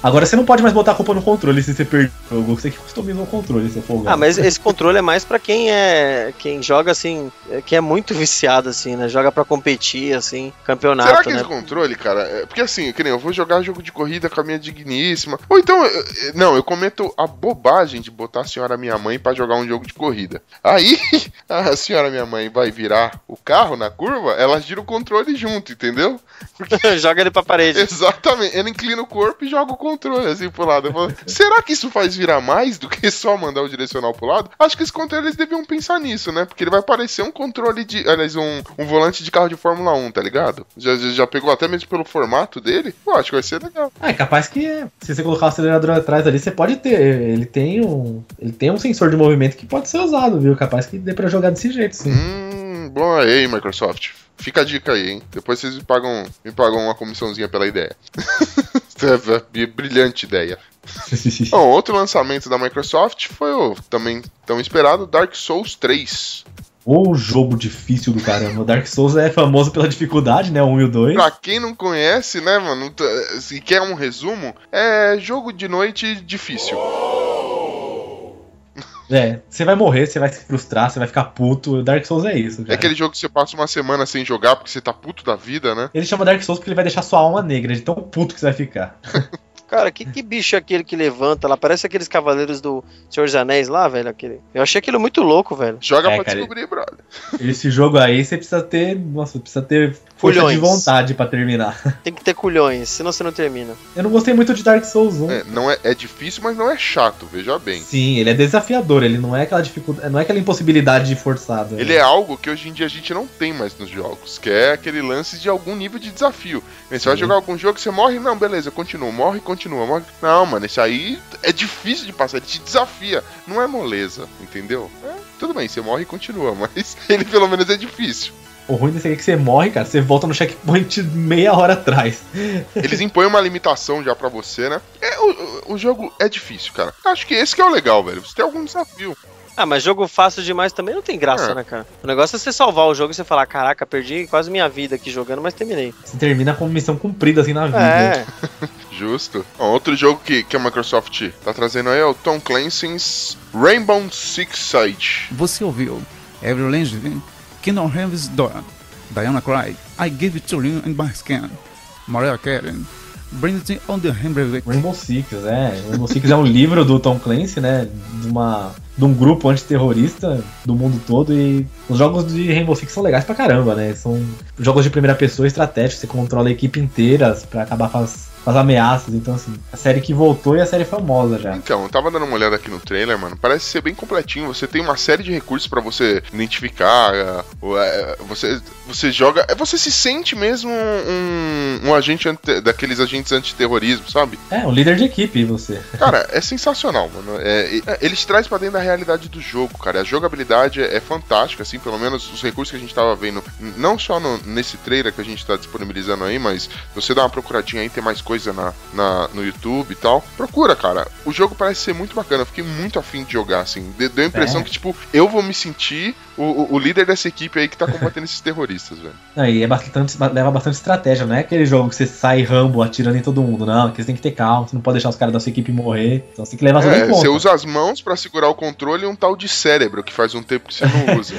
Agora você não pode mais botar a culpa no controle se você perder o jogo. Você que customiza o controle, seu folgado. Ah, mas esse controle é mais pra quem é. Quem joga assim. é- Quem é muito viciado, assim, né? Joga pra competir, assim, Será campeonato, que né? esse controle, cara? é- porque assim, que nem eu vou jogar jogo de corrida com a minha digníssima. Ou então, eu- não, eu cometo a bobagem de botar a senhora minha mãe pra jogar um jogo de corrida. Aí, a senhora minha mãe vai virar o carro na curva, ela gira o controle junto, entendeu? joga ele pra parede. Exatamente. Ela inclina o corpo e joga o controle assim pro lado. Falo, Será que isso faz virar mais do que só mandar o direcional pro lado? Acho que esse controle eles deviam pensar nisso, né? Porque ele vai parecer um controle de. Aliás, um, um volante de carro de Fórmula 1, tá ligado? Já, já, já pegou até mesmo pelo formato dele? Pô, acho que vai ser legal. Ah, é capaz que se você colocar o acelerador atrás ali, você pode ter. Ele tem um. Ele tem um sensor de movimento que pode ser usado, viu? Capaz que dê pra jogar desse jeito, sim. Hum, bom aí, Microsoft. Fica a dica aí, hein? Depois vocês me pagam, me pagam uma comissãozinha pela ideia. É, Brilhante ideia. Bom, outro lançamento da Microsoft foi o também tão esperado Dark Souls 3. Ô jogo difícil do caramba. O Dark Souls é famoso pela dificuldade, né? O 1 e o 2. Pra quem não conhece, né, mano, se quer um resumo, é jogo de noite difícil. É, você vai morrer, você vai se frustrar, você vai ficar puto. Dark Souls é isso. É Cara. aquele jogo que você passa uma semana sem jogar porque você tá puto da vida, né? Ele chama Dark Souls porque ele vai deixar sua alma negra, de tão puto que você vai ficar. Cara, que, que bicho é aquele que levanta lá? Parece aqueles cavaleiros do Senhor dos Anéis lá, velho. Aquele. Eu achei aquilo muito louco, velho. Joga É, pra cara, descobrir, brother. Esse jogo aí você precisa ter. Nossa, precisa ter força Culhões. de vontade pra terminar. Tem que ter culhões, senão você não termina. Eu não gostei muito de Dark Souls 1. É, não é, é difícil, mas não é chato, veja bem. Sim, ele é desafiador, ele não é aquela dificuldade, não é aquela impossibilidade forçada. Ele é algo que hoje em dia a gente não tem mais nos jogos, que é aquele lance de algum nível de desafio. Você vai Sim. jogar algum jogo, você morre, não, beleza, continua, morre, continua, morre. Não, mano, esse aí é difícil de passar, ele te desafia, não é moleza, entendeu? É, tudo bem, você morre e continua, mas ele pelo menos é difícil. O ruim desse aí é que você morre, cara, você volta no checkpoint meia hora atrás. Eles impõem uma limitação já pra você, né? É, o, o- o jogo é difícil, cara. Acho que esse que é o legal, velho. Você tem algum desafio. Ah, mas jogo fácil demais também não tem graça, É. né, cara? O negócio é você salvar o jogo e você falar, caraca, perdi quase minha vida aqui jogando, mas terminei. Você termina com missão cumprida assim na vida. É, Justo. Ó, outro jogo que, que a Microsoft tá trazendo aí é o Tom Clancy's Rainbow Six Siege. Você ouviu Every Legend, Kingdom Hearts Dawn, Diana Craig, I Give It To You in My Skin, Mariah Carey, It On The Hamburger Rainbow Six, é. Rainbow Six é um livro do Tom Clancy, né? De, uma, de um grupo antiterrorista do mundo todo. E os jogos de Rainbow Six são legais pra caramba, né? São jogos de primeira pessoa estratégicos, você controla a equipe inteira pra acabar com as, as ameaças. Então, assim, a série que voltou e a série famosa já. Então, eu tava dando uma olhada aqui no trailer, mano. Parece ser bem completinho. Você tem uma série de recursos pra você identificar. o- é, você, você joga. é, Você se sente mesmo um, um agente ante- daqueles agentes antiterrorismo, sabe? É, um líder de equipe, você. Cara, é sensacional, mano. É, é, eles trazem pra dentro da realidade do jogo, cara. A jogabilidade é, fantástica, assim, pelo menos os recursos que a gente tava vendo, não só no- nesse trailer que a gente tá disponibilizando aí, mas você dá uma procuradinha aí, tem mais coisa na, na- no YouTube e tal. Procura, cara. O jogo parece ser muito bacana. Eu fiquei muito afim de jogar, assim. De- deu a impressão É. que, tipo, eu vou me sentir o, o- líder dessa equipe aí que tá combatendo esses terroristas, velho. Aí é bastante, leva bastante estratégia, não é aquele jogo que você sai rambo atirando em todo mundo, não. Que você tem que ter calma, você não pode deixar os caras da sua equipe morrer. Então você tem que levar tudo É, em conta. você usa as mãos pra segurar o controle e um tal de cérebro que faz um tempo que você não usa.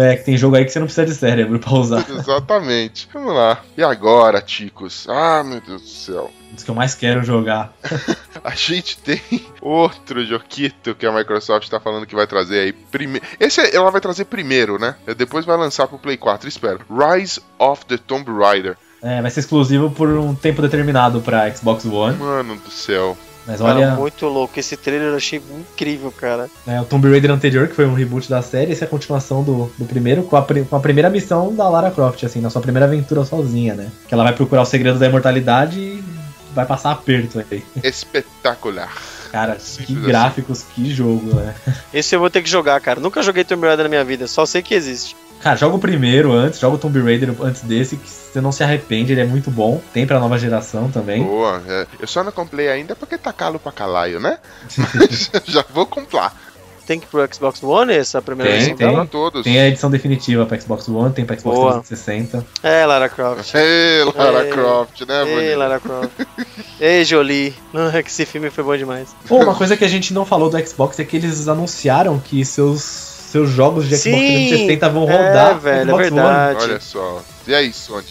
É, que tem jogo aí que você não precisa de cérebro pra usar. Exatamente. Vamos lá. E agora, ticos? Ah, meu Deus do céu. Os que eu mais quero jogar. A gente tem outro joquito que a Microsoft tá falando que vai trazer aí primeiro. Esse é- ela vai trazer primeiro, né? Depois vai lançar pro Play 4, espero. Rise of the Tomb Raider. É, vai ser exclusivo por um tempo determinado pra Xbox One. Mano do céu. Mas cara, olha, muito louco. Esse trailer eu achei incrível, cara. é, o Tomb Raider anterior, que foi um reboot da série, esse é a continuação do, do primeiro, com a, com a primeira missão da Lara Croft, assim, na sua primeira aventura sozinha, né? Que ela vai procurar o segredo da imortalidade e vai passar aperto aí. Espetacular. Cara, que assim. gráficos, que jogo, né? Esse eu vou ter que jogar, cara. Nunca joguei Tomb Raider na minha vida, só sei que existe. Cara, joga o primeiro antes, joga o Tomb Raider antes desse, que você não se arrepende, ele é muito bom. Tem pra nova geração também. Boa. é. Eu só não comprei ainda porque tá calo pra calaio, né? Mas já vou comprar. Tem que ir pro Xbox One essa primeira Tem, versão tem. dela? todos. Tem a edição definitiva pra Xbox One, tem pra Xbox Boa. 360. É, Lara Croft. Ei, Lara Ei. Croft, né, Ei, bonito? Lara Croft. Ei, Jolie. É esse filme foi bom demais. Pô, uma coisa que a gente não falou do Xbox é que eles anunciaram que seus, seus jogos de Xbox Sim, 360 vão é, rodar no velho, é Xbox One. verdade. Olha só. E aí, Sony?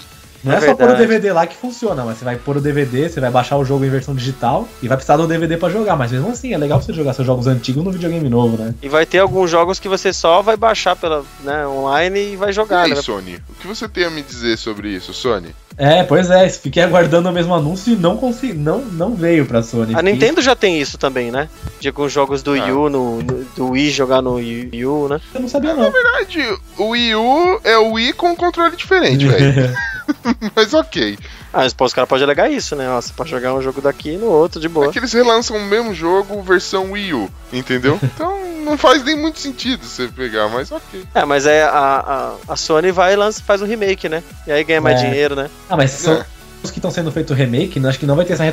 Não é, É só pôr o. DVD lá que funciona, mas você vai pôr o DVD, você vai baixar o jogo em versão digital e vai precisar do DVD pra jogar. Mas mesmo assim, é legal você jogar seus jogos antigos no videogame novo, né? E vai ter alguns jogos que você só vai baixar pela, né, online e vai E jogar, aí, né? Sony? O que você tem a me dizer sobre isso, Sony? É, pois é, fiquei aguardando o mesmo anúncio e não consegui, não, não veio pra Sony. A Nintendo já tem isso também, né? De alguns jogos do Ah. Wii U, no, no- do Wii jogar no Wii U, né? Eu não sabia não. verdade, o Wii U é o Wii com um controle diferente, velho. Mas ok. Ah, mas pô, os caras podem alegar isso, né? Ó, você pode jogar um jogo daqui e no outro, de boa. É que eles relançam o mesmo jogo, versão Wii U, entendeu? Então não faz nem muito sentido você pegar, mas ok. É, mas é a, a, a Sony vai e lança, faz um remake, né? E aí ganha mais É. dinheiro, né? Ah, mas são É. os que estão sendo feito remake, né, acho que não vai ter essa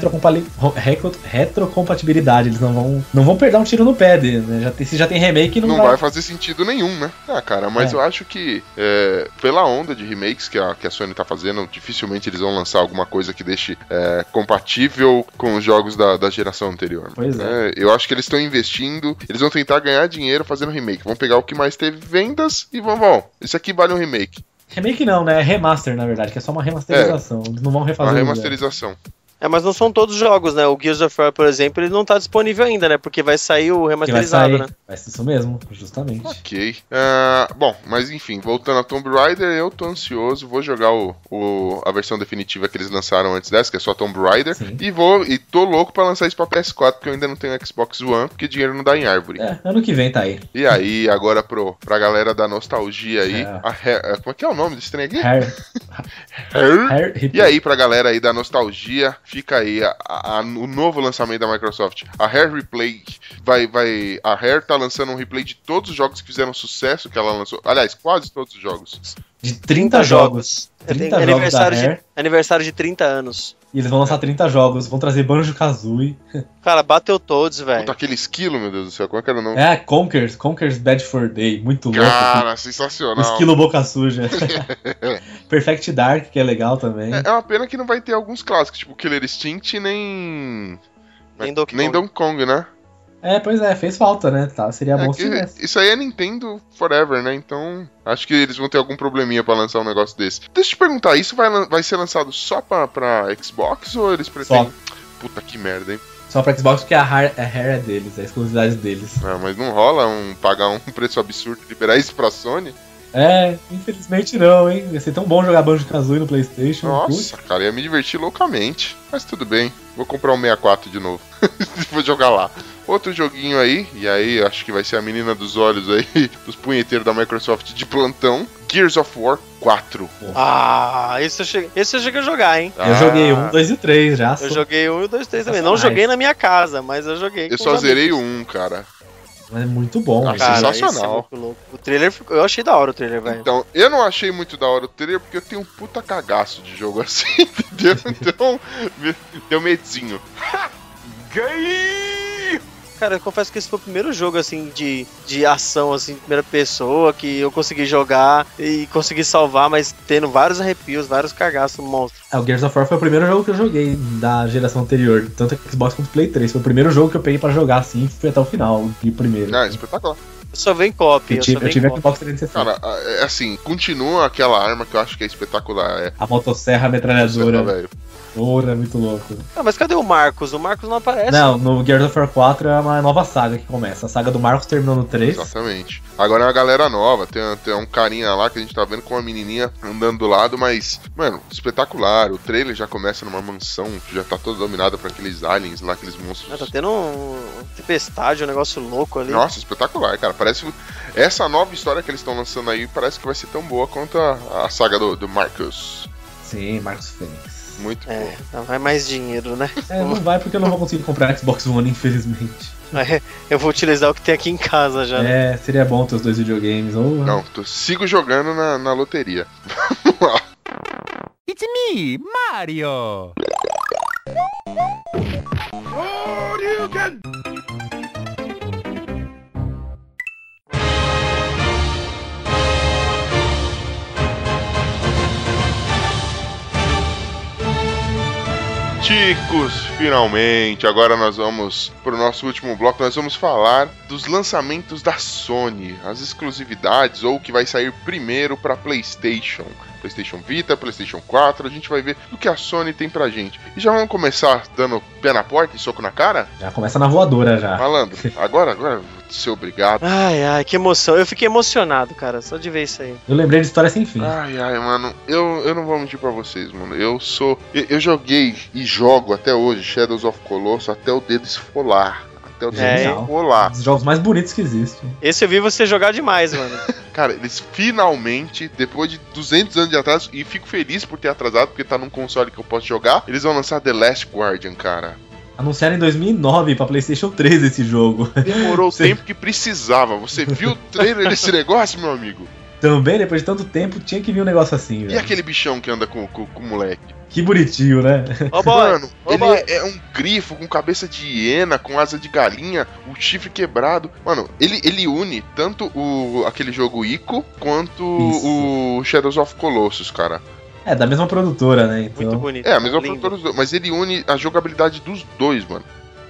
retrocompatibilidade. Eles não vão, não vão perder um tiro no pé né? Já tem, se já tem remake, não, Não vai. vai fazer sentido nenhum, né? Ah, cara, mas É. eu acho que é, pela onda de remakes que a, que a Sony tá fazendo, dificilmente eles vão lançar alguma coisa que deixe é, compatível com os jogos da, da geração anterior. Pois é. eu acho que eles estão investindo, eles vão tentar ganhar dinheiro fazendo remake. Vão pegar o que mais teve vendas e vão, bom, isso aqui vale um remake. Remake não, né? É remaster, na verdade, que é só uma remasterização. Eles não vão Uma refazer jogo. remasterização. É, mas não são todos os jogos, né? O Gears of War, por exemplo, ele não tá disponível ainda, né? Porque vai sair o Que vai remasterizado, sair. né? Vai ser isso mesmo, justamente. Ok. Ah, bom, mas enfim, voltando a Tomb Raider, eu tô ansioso. Vou jogar o, o- a versão definitiva que eles lançaram antes dessa, que é só Tomb Raider. Sim. E vou e tô louco pra lançar isso pra PS4, porque eu ainda não tenho Xbox One, porque dinheiro não dá em árvore. É, ano que vem tá aí. E aí, agora pro, pra galera da nostalgia aí, É. a Hair- como é que é o nome desse trem aqui? Hair, Hair? hair E aí, pra galera aí da nostalgia, fica aí a- a- o novo lançamento da Microsoft. A Hair Replay vai, vai. A Hair tá lançando um replay de todos os jogos que fizeram sucesso que ela lançou. Aliás, quase todos os jogos. De 30 jogos. 30 É, Tem jogos da aniversário, de, aniversário de 30 anos. E eles vão lançar 30 jogos. Vão trazer Banjo Kazooie. Cara, bateu todos, velho. Puta, aquele esquilo, meu Deus do céu, como é que era o nome? É, Conkers. Conkers Bad for Day. Muito louco. Cara, O sensacional. esquilo boca suja. Perfect Dark, que é legal também. É, é uma pena que não vai ter alguns clássicos, tipo Killer Instinct e nem. Nem Donkey nem Kong. Donkey Kong, né? É, pois é, fez falta, né? Tá, seria É bom se tivesse. isso aí é Nintendo Forever, né? Então, acho que eles vão ter algum probleminha pra lançar um negócio desse. Deixa eu te perguntar, isso vai, vai ser lançado só pra, pra Xbox ou eles pretendem. Puta que merda, hein? Só pra Xbox, porque a Rare é deles, é a exclusividade deles. Ah, mas não rola um pagar um preço absurdo e liberar isso pra Sony? É, infelizmente não, hein? Ia ser tão bom jogar Banjo Kazooie no PlayStation. Nossa, cara, ia me divertir loucamente. Mas tudo bem, vou comprar um 64 de novo. vou jogar lá. Outro joguinho aí, e aí acho que vai ser a menina dos olhos aí, dos punheteiros da Microsoft de plantão: Gears of War 4. Ah, esse eu, cheguei, esse eu cheguei a jogar, hein? Eu Ah, joguei um, dois e três já. Eu joguei um e dois, três também. Não joguei na minha casa, mas eu joguei. Eu com só os zerei amigos. um, cara. Mas é muito bom, Ah, velho. Cara, sensacional. é muito louco. O trailer, ficou- eu achei da hora o trailer, velho. Então, eu não achei muito da hora o trailer porque eu tenho um puta cagaço de jogo assim, entendeu? Então, deu medinho. Cara, eu confesso que esse foi o primeiro jogo, assim, de, de ação, assim, em primeira pessoa, que eu consegui jogar e consegui salvar, mas tendo vários arrepios, vários cagaços monstro. É, o Gears of War foi o primeiro jogo que eu joguei da geração anterior, tanto Xbox quanto Play 3. Foi o primeiro jogo que eu peguei pra jogar assim, foi até o final, de primeiro. É espetacular. Eu só venho copy, eu eu, tive, eu tive copy. Xbox 360. Cara, é assim, continua aquela arma que eu acho que é espetacular. É. A motosserra metralhadora. velho. Porra, é muito louco. Ah, mas cadê o Marcos? O Marcos não aparece. Não, no Gears of War 4 é uma nova saga que começa. A saga do Marcos terminou no 3. Exatamente. Agora é uma galera nova. Tem, tem um carinha lá que a gente tá vendo com uma menininha andando do lado, mas, mano, espetacular. O trailer já começa numa mansão que já tá toda dominada por aqueles aliens lá, aqueles Ah, monstros. tá tendo um tempestade, um negócio louco ali. Nossa, espetacular, cara. Parece. Essa nova história que eles estão lançando aí parece que vai ser tão boa quanto a, a saga do, do Marcus. Sim, Marcos Fênix. Muito. É, não vai mais dinheiro, né? É, não vai porque eu não vou conseguir comprar Xbox One, infelizmente. É, Eu vou utilizar o que tem aqui em casa já. né? É, seria bom ter os dois videogames. Ou... Não, tô, sigo jogando na, na loteria. Vamos lá. It's me, Mario. Ticos, finalmente! Agora nós vamos pro nosso último bloco. Nós vamos falar dos lançamentos da Sony, as exclusividades ou o que vai sair primeiro para PlayStation. PlayStation Vita, PlayStation 4, a gente vai ver o que a Sony tem pra gente. E já vamos começar dando pé na porta e soco na cara? Já começa na voadora já. Malandro, agora, agora ser obrigado. Ai, ai, que emoção. Eu fiquei emocionado, cara, só de ver isso aí. Eu lembrei de história sem fim. Ai, ai, mano, eu, eu não vou mentir pra vocês, mano. Eu sou. Eu, eu joguei e jogo até hoje Shadows of Colossus até o dedo esfolar. Até o dedo É, esfolar. Um dos jogos mais bonitos que existem. Esse eu vi você jogar demais, mano. Cara, eles finalmente, depois de 200 anos de atraso, e fico feliz por ter atrasado, porque tá num console que eu posso jogar, eles vão lançar The Last Guardian, cara. Anunciaram em 2009 pra PlayStation 3 esse jogo. Demorou o Sim. tempo que precisava. Você viu o trailer desse negócio, meu amigo? Também, depois de tanto tempo, tinha que vir um negócio assim, E velho. aquele bichão que anda com, com, com o moleque? Que bonitinho, né? Mano, ele boy. é um grifo com cabeça de hiena, com asa de galinha, o chifre quebrado. Mano, ele, ele une tanto o aquele jogo Ico quanto Isso. o Shadows of Colossus, cara. É, da mesma produtora, né? Então, Muito bonito. É, a mesma lindo. produtora dos dois, mas ele une a jogabilidade dos dois, mano.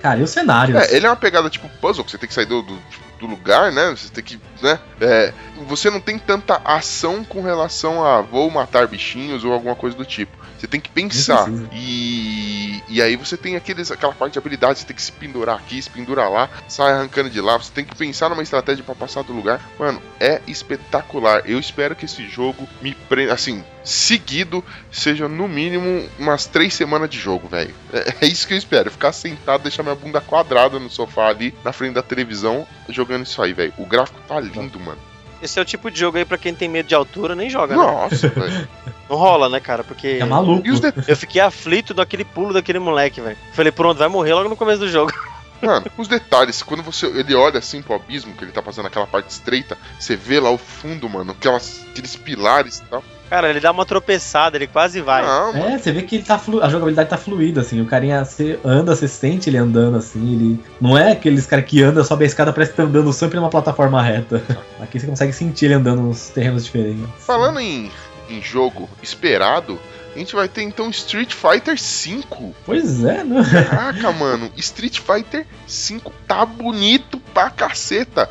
Cara, e o cenário? É, ele é uma pegada tipo puzzle, que você tem que sair do, do, do lugar, né? Você tem que, né? É, você não tem tanta ação com relação a vou matar bichinhos ou alguma coisa do tipo. Você tem que pensar. E, E aí você tem aqueles, aquela parte de habilidade, você tem que se pendurar aqui, se pendurar lá, sai arrancando de lá, você tem que pensar numa estratégia pra passar do lugar. Mano, é espetacular. Eu espero que esse jogo me prenda, assim, seguido, seja no mínimo umas três semanas de jogo, velho. É, é isso que eu espero, ficar sentado, deixar minha bunda quadrada no sofá ali, na frente da televisão, jogando isso aí, velho. O gráfico tá lindo, mano. Esse é o tipo de jogo aí pra quem tem medo de altura, nem joga, né? Nossa, velho. Não rola, né, cara? Porque. É maluco. E. Eu fiquei aflito daquele pulo daquele moleque, velho. Falei, pronto, vai morrer logo no começo do jogo. Mano, os detalhes, quando você ele olha assim pro abismo, que ele tá passando aquela parte estreita, você vê lá o fundo, mano, aquelas, aqueles pilares e tal. Cara, ele dá uma tropeçada, ele quase vai. Não. É, você vê que ele tá flu... a jogabilidade tá fluida, assim. O carinha, você anda, você sente ele andando, assim. Ele não é aqueles cara que anda, sobe a escada, parece que tá andando sempre numa plataforma reta. Aqui você consegue sentir ele andando nos terrenos diferentes. Falando em, em jogo esperado, a gente vai ter então Street Fighter V. Pois é, né? Caraca, mano, Street Fighter V tá bonito pra caceta.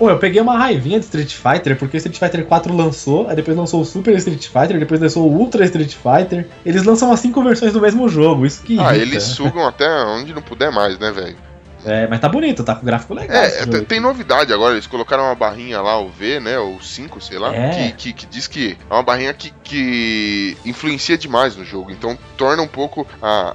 Pô, eu peguei uma raivinha de Street Fighter, porque o Street Fighter 4 lançou, aí depois lançou o Super Street Fighter, depois lançou o Ultra Street Fighter. Eles lançam as cinco versões do mesmo jogo, isso que. Ah, irrita. eles sugam até onde não puder mais, né, velho? É, mas tá bonito, tá com gráfico legal. É, tem, novidade agora, eles colocaram uma barrinha lá, o V, né, o 5, sei lá, É. que, que, que diz que é uma barrinha que, que influencia demais no jogo, então torna um pouco a-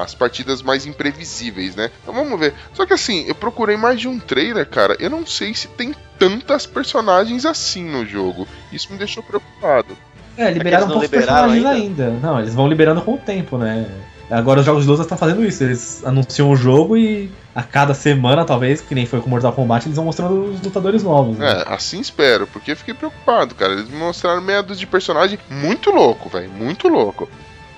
a- as partidas mais imprevisíveis, né? Então vamos ver. Só que assim, eu procurei mais de um trailer, cara, eu não sei se tem tantas personagens assim no jogo. Isso me deixou preocupado. É, liberaram eles um não poucos liberaram personagens ainda. Não, eles vão liberando com o tempo, né? Agora os jogos de luta estão fazendo isso, eles anunciam o jogo e a cada semana, talvez, que nem foi com Mortal Kombat, eles vão mostrando os lutadores novos. né? É, assim espero, porque eu fiquei preocupado, cara. Eles mostraram dúzia de personagem muito louco, velho, muito louco.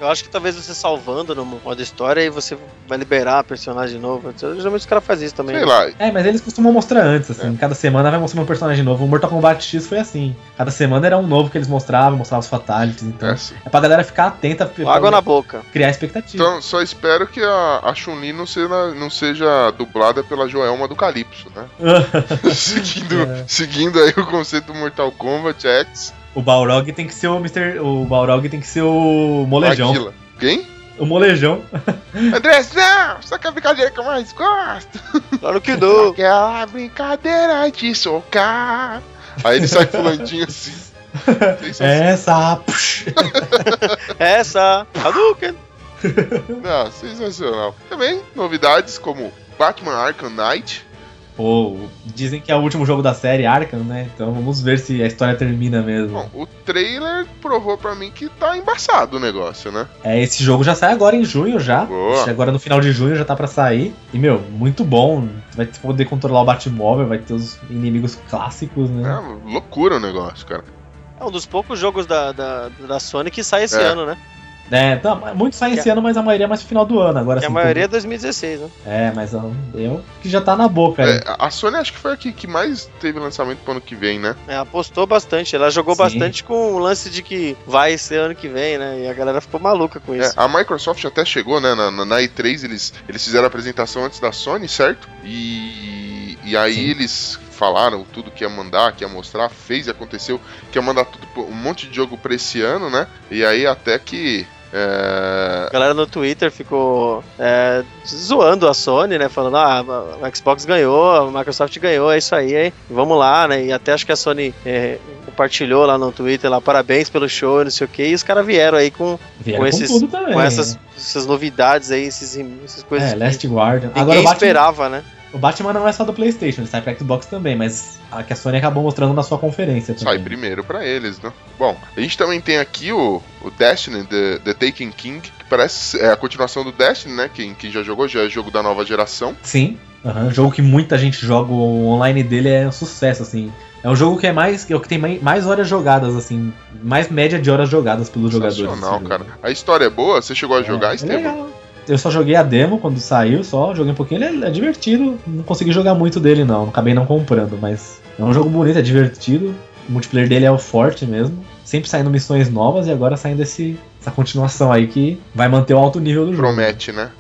Eu acho que talvez você salvando no modo história e você vai liberar personagem novo. Geralmente os caras fazem isso também. Sei né? lá, É, mas eles costumam mostrar antes, assim. Cada semana vai mostrar um personagem novo. O Mortal Kombat X foi assim. Cada semana era um novo que eles mostravam, mostravam os fatalities. Então, é é, assim. pra galera ficar atenta, pra Água na boca. criar expectativa. Então, só espero que a, a Chun-Li não seja, não seja dublada pela Joelma do Calypso, né? seguindo, É. seguindo aí o conceito do Mortal Kombat X, o Balrog tem que ser o Mr. O Balrog tem que ser o Molejão. Maguila. Quem? O Molejão. André, não! Só que é a brincadeira que eu mais gosto. Claro que não. Aquela brincadeira de socar. Aí ele sai pulandinho assim. Sensacional. Essa. Essa. Hadouken. Não, sensacional. Também novidades como Batman Arkham Knight. Pô, dizem que é o último jogo da série Arkham, né? Então vamos ver se a história termina mesmo. Bom, o trailer provou pra mim que tá embaçado o negócio, né? É, esse jogo já sai agora em junho já. Boa. Agora no final de junho já tá pra sair. E, meu, muito bom. Vai poder controlar o Batmóvel, vai ter os inimigos clássicos, né? É loucura o negócio, cara. É um dos poucos jogos da, da, da Sony que sai esse É. ano, né? É, então, muito sai esse ano, mas a maioria é mais no final do ano. Agora a maioria é tudo- 2016, né? É, mas ó, eu que já tá na boca. É, a Sony acho que foi a que, que mais teve lançamento pro ano que vem, né? É, apostou bastante. Ela jogou Sim. bastante com o lance de que vai ser ano que vem, né? E a galera ficou maluca com É, isso. a Microsoft até chegou, né? Na, na- na E3 eles, eles fizeram a apresentação antes da Sony, certo? E, e aí Sim. eles falaram tudo que ia mandar, que ia mostrar, fez e aconteceu, que ia mandar tudo, um monte de jogo pra esse ano, né? E aí até que. É, A galera no Twitter ficou é, zoando a Sony, né? Falando, ah, a Xbox ganhou, a Microsoft ganhou, é isso aí, hein? Vamos lá, né? E até acho que a Sony é, compartilhou lá no Twitter lá, parabéns pelo show, não sei o que, e os caras vieram aí com, Vieram com com esses- também. com essas, essas novidades aí, esses, essas coisas É, que Last Guardian. ninguém Agora esperava, né? O Batman não é só do PlayStation, ele sai pra Xbox também, mas a que a Sony acabou mostrando na sua conferência também. sai primeiro pra eles, né? Bom, a gente também tem aqui o, o Destiny, The, The Taken King, que parece é a continuação do Destiny, né? Quem, quem já jogou, já é jogo da nova geração. Sim, aham, jogo que muita gente joga, o online dele é um sucesso, assim. É um jogo que é mais. É o que tem mai- mais horas jogadas, assim. Mais média de horas jogadas pelos jogadores. Sensacional, jogo. cara. A história é boa? Você chegou a jogar, É, é Estevam? legal. Eu só joguei a demo quando saiu, só joguei um pouquinho. Ele é, é divertido, não consegui jogar muito dele não, acabei não comprando, mas é um jogo bonito, é divertido. O multiplayer dele é o forte mesmo. Sempre saindo missões novas e agora saindo esse, essa continuação aí que vai manter o alto nível do jogo. Promete, né?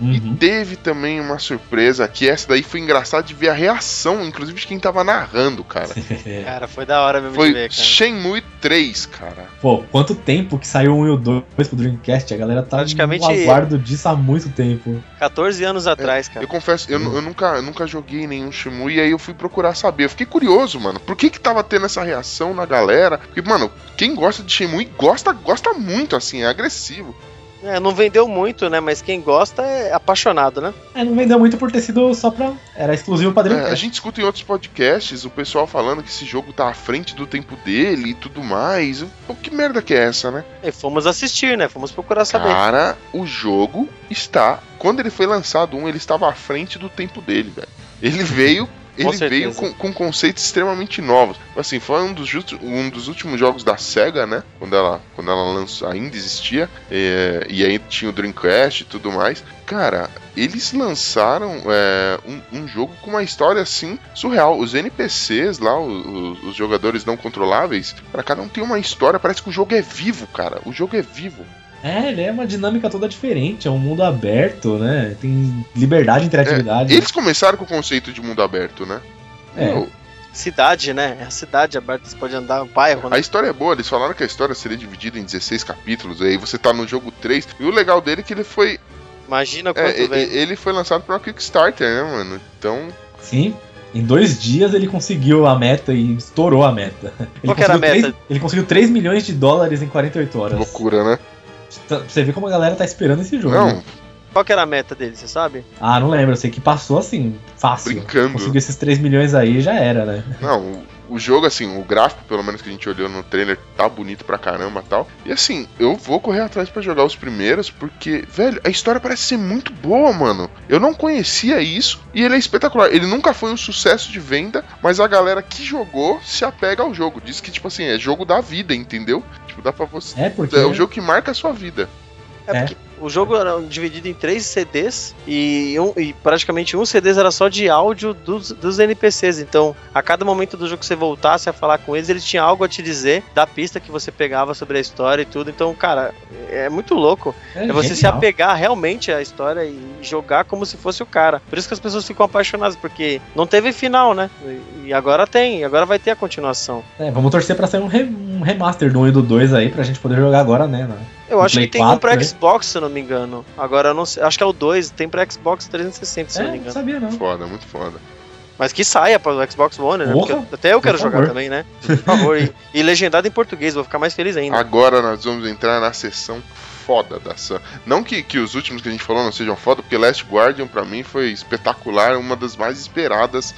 E Uhum. teve também uma surpresa que essa daí foi engraçado de ver a reação, inclusive de quem tava narrando, cara. Cara, foi da hora mesmo de Foi ver, cara. Shenmue 3, cara. Pô, quanto tempo que saiu um e o 2 pro Dreamcast? A galera tá Praticamente- no aguardo disso há muito tempo. 14 anos atrás, cara. Eu confesso, eu, eu nunca, eu nunca joguei nenhum Shenmue e aí eu fui procurar saber. Eu fiquei curioso, mano. Por que que tava tendo essa reação na galera? Porque, mano, quem gosta de Shenmue gosta, gosta muito, assim, é agressivo. É, não vendeu muito, né? Mas quem gosta é apaixonado, né? É, não vendeu muito por ter sido só pra. Era exclusivo pra É, a Dreamcast. gente escuta em outros podcasts o pessoal falando que esse jogo tá à frente do tempo dele e tudo mais. Pô, que merda que é essa, né? E fomos assistir, né? Fomos procurar saber. Cara, o jogo está. Quando ele foi lançado, um, ele estava à frente do tempo dele, velho. Ele veio. Ele certeza. veio com, com conceitos extremamente novos. Assim, foi um dos, um dos últimos jogos da SEGA, né? Quando ela, quando ela lançou, ainda existia. é, e aí tinha o Dreamcast e tudo mais. Cara, eles lançaram é, um, um jogo com uma história assim surreal. Os NPCs lá, o- o- os, jogadores não controláveis, para cada um tem uma história. Parece que o jogo é vivo, cara. O jogo é vivo. É, ele é uma dinâmica toda diferente. É um mundo aberto, né? Tem liberdade e interatividade. Eles começaram com o conceito de mundo aberto, né? É. Meu, Cidade, né? É a cidade aberta, você pode andar no bairro, A né? história é boa, eles falaram que a história seria dividida em 16 capítulos, aí você tá no jogo 3. E o legal dele é que ele foi. Imagina é, quanto vem. e- ele foi lançado pra uma Kickstarter, né, mano? Então. Sim. Em dois dias ele conseguiu a meta e estourou a meta. Ele Qual que era a conseguiu meta? três- ele conseguiu 3 milhões de dólares em 48 horas. Loucura, né? Você vê como a galera tá esperando esse jogo. Não, né? Qual que era a meta dele, você sabe? Ah, não lembro. Eu sei que passou assim, fácil. Brincando. Conseguiu esses 3 milhões aí já era, né? não. O, jogo, assim, o gráfico, pelo menos que a gente olhou no trailer, tá bonito pra caramba tal. E assim, eu vou correr atrás pra jogar os primeiros, porque, velho, a história parece ser muito boa, mano. Eu não conhecia isso e ele é espetacular. Ele nunca foi um sucesso de venda, mas a galera que jogou se apega ao jogo. Diz que, tipo assim, é jogo da vida, entendeu? Tipo, dá pra você. É porque. É o jogo que marca a sua vida. É, É. porque o jogo era dividido em três CDs e, um- e praticamente um CD era só de áudio dos, dos NPCs. Então, a cada momento do jogo que você voltasse a falar com eles, eles tinham algo a te dizer da pista que você pegava sobre a história e tudo. Então, cara, é muito louco. É você se genial. apegar realmente à história e jogar como se fosse o cara. Por isso que as pessoas ficam apaixonadas, porque não teve final, né? E- agora tem, agora vai ter a continuação. É, vamos torcer pra sair um, re- um remaster do 1 e do 2 aí pra gente poder jogar agora, né? né? Eu acho Play que tem um 4, pra né? Xbox, se eu não me engano. Agora eu não sei. Acho que é o 2, tem pra Xbox 360, se eu É, não me não engano. sabia não. Foda, muito foda. Mas que saia para o Xbox One, né? Porra, Porque até eu quero jogar favor. também, né? Por favor. E, e legendado em português, vou ficar mais feliz ainda. Agora nós vamos entrar na sessão foda da Sam. Não que, que os últimos que a gente falou não sejam foda, porque Last Guardian pra mim foi espetacular, uma das mais esperadas.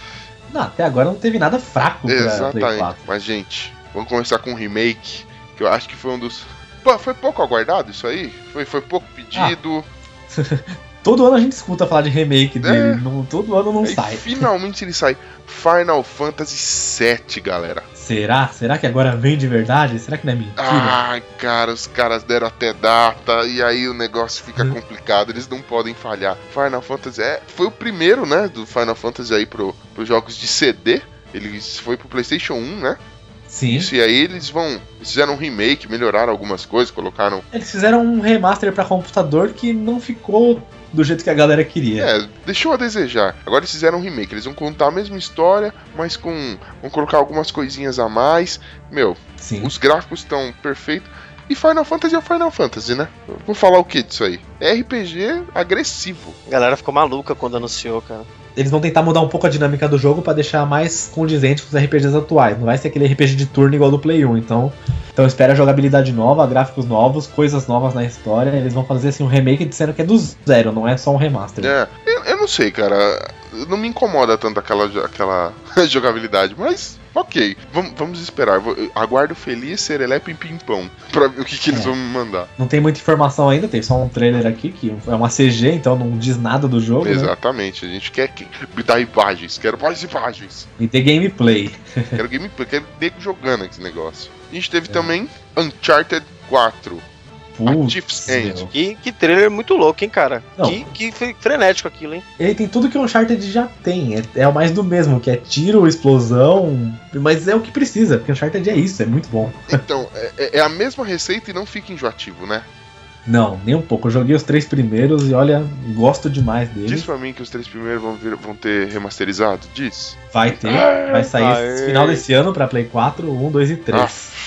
Não, até agora não teve nada fraco pra Play Exatamente. 4. Mas, gente, vamos começar com um remake, que eu acho que foi um dos. Pô, foi pouco aguardado isso aí? Foi, foi pouco pedido. Todo ano a gente escuta falar de remake dele, É. não- todo ano não Aí sai. finalmente ele sai. Final Fantasy VII, galera. Será? Será que agora vem de verdade? Será que não é mentira? Ai, cara, os caras deram até data e aí o negócio fica Uhum. complicado, eles não podem falhar. Final Fantasy é, foi o primeiro, né, do Final Fantasy aí pro, pros jogos de CD. Eles foi pro PlayStation 1, né? Sim. Isso, e aí eles vão. Eles fizeram um remake, melhoraram algumas coisas, colocaram. Eles fizeram um remaster pra computador que não ficou do jeito que a galera queria. É, deixou a desejar. Agora eles fizeram um remake. Eles vão contar a mesma história, mas com. vão colocar algumas coisinhas a mais. Meu, Sim. os gráficos estão perfeitos. E Final Fantasy é o Final Fantasy, né? Vou falar o que disso aí? É RPG agressivo. A galera ficou maluca quando anunciou, cara. Eles vão tentar mudar um pouco a dinâmica do jogo pra deixar mais condizente com os RPGs atuais. Não vai ser aquele RPG de turno igual do Play 1. Então, então espera jogabilidade nova, gráficos novos, coisas novas na história. Eles vão fazer assim um remake disseram que é do zero, não é só um remaster. É, eu, eu não sei, cara. Não me incomoda tanto aquela, aquela jogabilidade, mas ok. Vamos, vamos esperar. Aguardo feliz, serelepe e pimpão. Pra ver o que, que eles É. vão me mandar. Não tem muita informação ainda, tem só um trailer aqui que é uma CG, então não diz nada do jogo. Né? Exatamente. A gente quer que, dar imagens. Quero mais imagens. E ter gameplay. Quero gameplay. Quero nego jogando esse negócio. A gente É. teve também Uncharted 4. Putz. Que, que trailer muito louco, hein, cara? Não. Que, que fre- frenético aquilo, hein? Ele tem tudo que o Uncharted já tem. É, é o mais do mesmo, que é tiro, explosão. Mas é o que precisa, porque o Uncharted é isso, é muito bom. Então, é, é a mesma receita e não fica enjoativo, né? Não, nem um pouco. Eu joguei os três primeiros e olha, gosto demais Diz deles. pra mim que os três primeiros vão, vir- vão ter remasterizado? Diz. Vai ter, vai sair Aê. final desse ano pra Play 4, 1, 2 e 3. Aff, aff,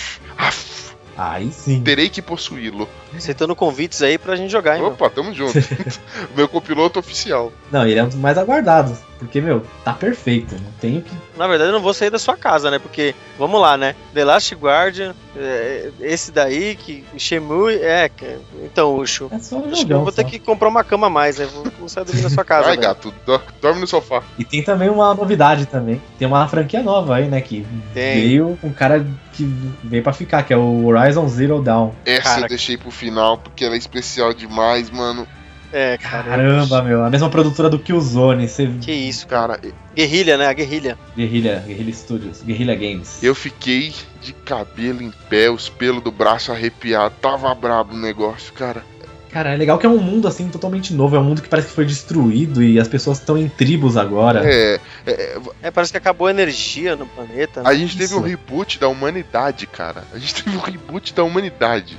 Aí sim. terei que possuí-lo. Aceitando convites aí pra gente jogar, hein? meu? Opa, tamo junto. Meu copiloto oficial. Não, ele é um dos mais aguardados. Porque, meu, tá perfeito. Não tenho que. Na verdade, eu não vou sair da sua casa, né? Porque, vamos lá, né? The Last Guardian, é, esse daí, que Shemui, é. que- Então, Ucho. É só um Acho jogão. vou ter só. que comprar uma cama a mais, né? Vou, vou sair dormir na sua casa. Vai, velho. gato, do- dorme no sofá. E tem também uma novidade também. Tem uma franquia nova aí, né? Que Tem. veio um cara que veio pra ficar, que é o Horizon Zero Dawn. Essa Cara. eu deixei pro final porque ela é especial demais, mano. É, cara. Caramba, meu. A mesma produtora do Killzone. Você... Que isso. Cara, Guerrilha, né? A guerrilha. Guerrilha, Guerrilha Studios, Guerrilha Games. eu fiquei de cabelo em pé, os pelos do braço arrepiado. Tava brabo o negócio, cara. Cara, é legal que é um mundo assim totalmente novo. É um mundo que parece que foi destruído e as pessoas estão em tribos agora. É, é, É, parece que acabou a energia no planeta. né? a gente teve Isso. um reboot da humanidade, cara. A gente teve um reboot da humanidade.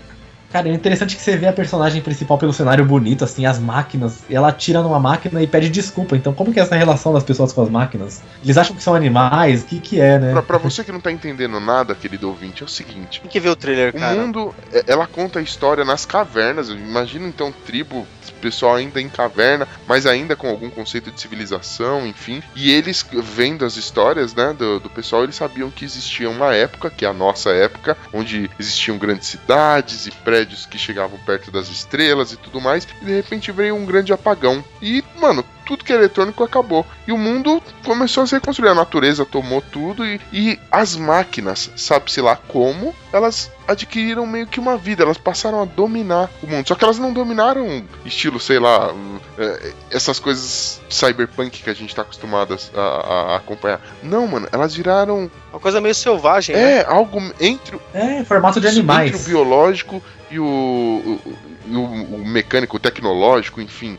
Cara, é interessante que você vê a personagem principal pelo cenário bonito, assim, as máquinas. E ela tira numa máquina e pede desculpa. Então, como que é essa relação das pessoas com as máquinas? Eles acham que são animais? O que que é, né? Pra, pra você que não tá entendendo nada, querido ouvinte, é o seguinte. Tem que ver o trailer, O cara. mundo, é- ela conta a história nas cavernas. Imagina então tribo, pessoal ainda em caverna, mas ainda com algum conceito de civilização, enfim. E eles vendo as histórias, né, do, do pessoal, eles sabiam que existia uma época, que é a nossa época, onde existiam grandes cidades e prédios que chegavam perto das estrelas e tudo mais. E de repente veio um grande apagão. E, mano, tudo que é eletrônico acabou. E o mundo começou a se reconstruir. A natureza tomou tudo e, e as máquinas, sabe-se lá como, elas adquiriram meio que uma vida. Elas passaram a dominar o mundo. Só que elas não dominaram estilo, sei lá, é, essas coisas cyberpunk que a gente tá acostumado a, a- acompanhar. Não, mano, elas viraram. Uma coisa meio selvagem, né? É, algo entre, É, em formato de entre o animais. biológico e o, o, e o- o mecânico, o tecnológico, enfim.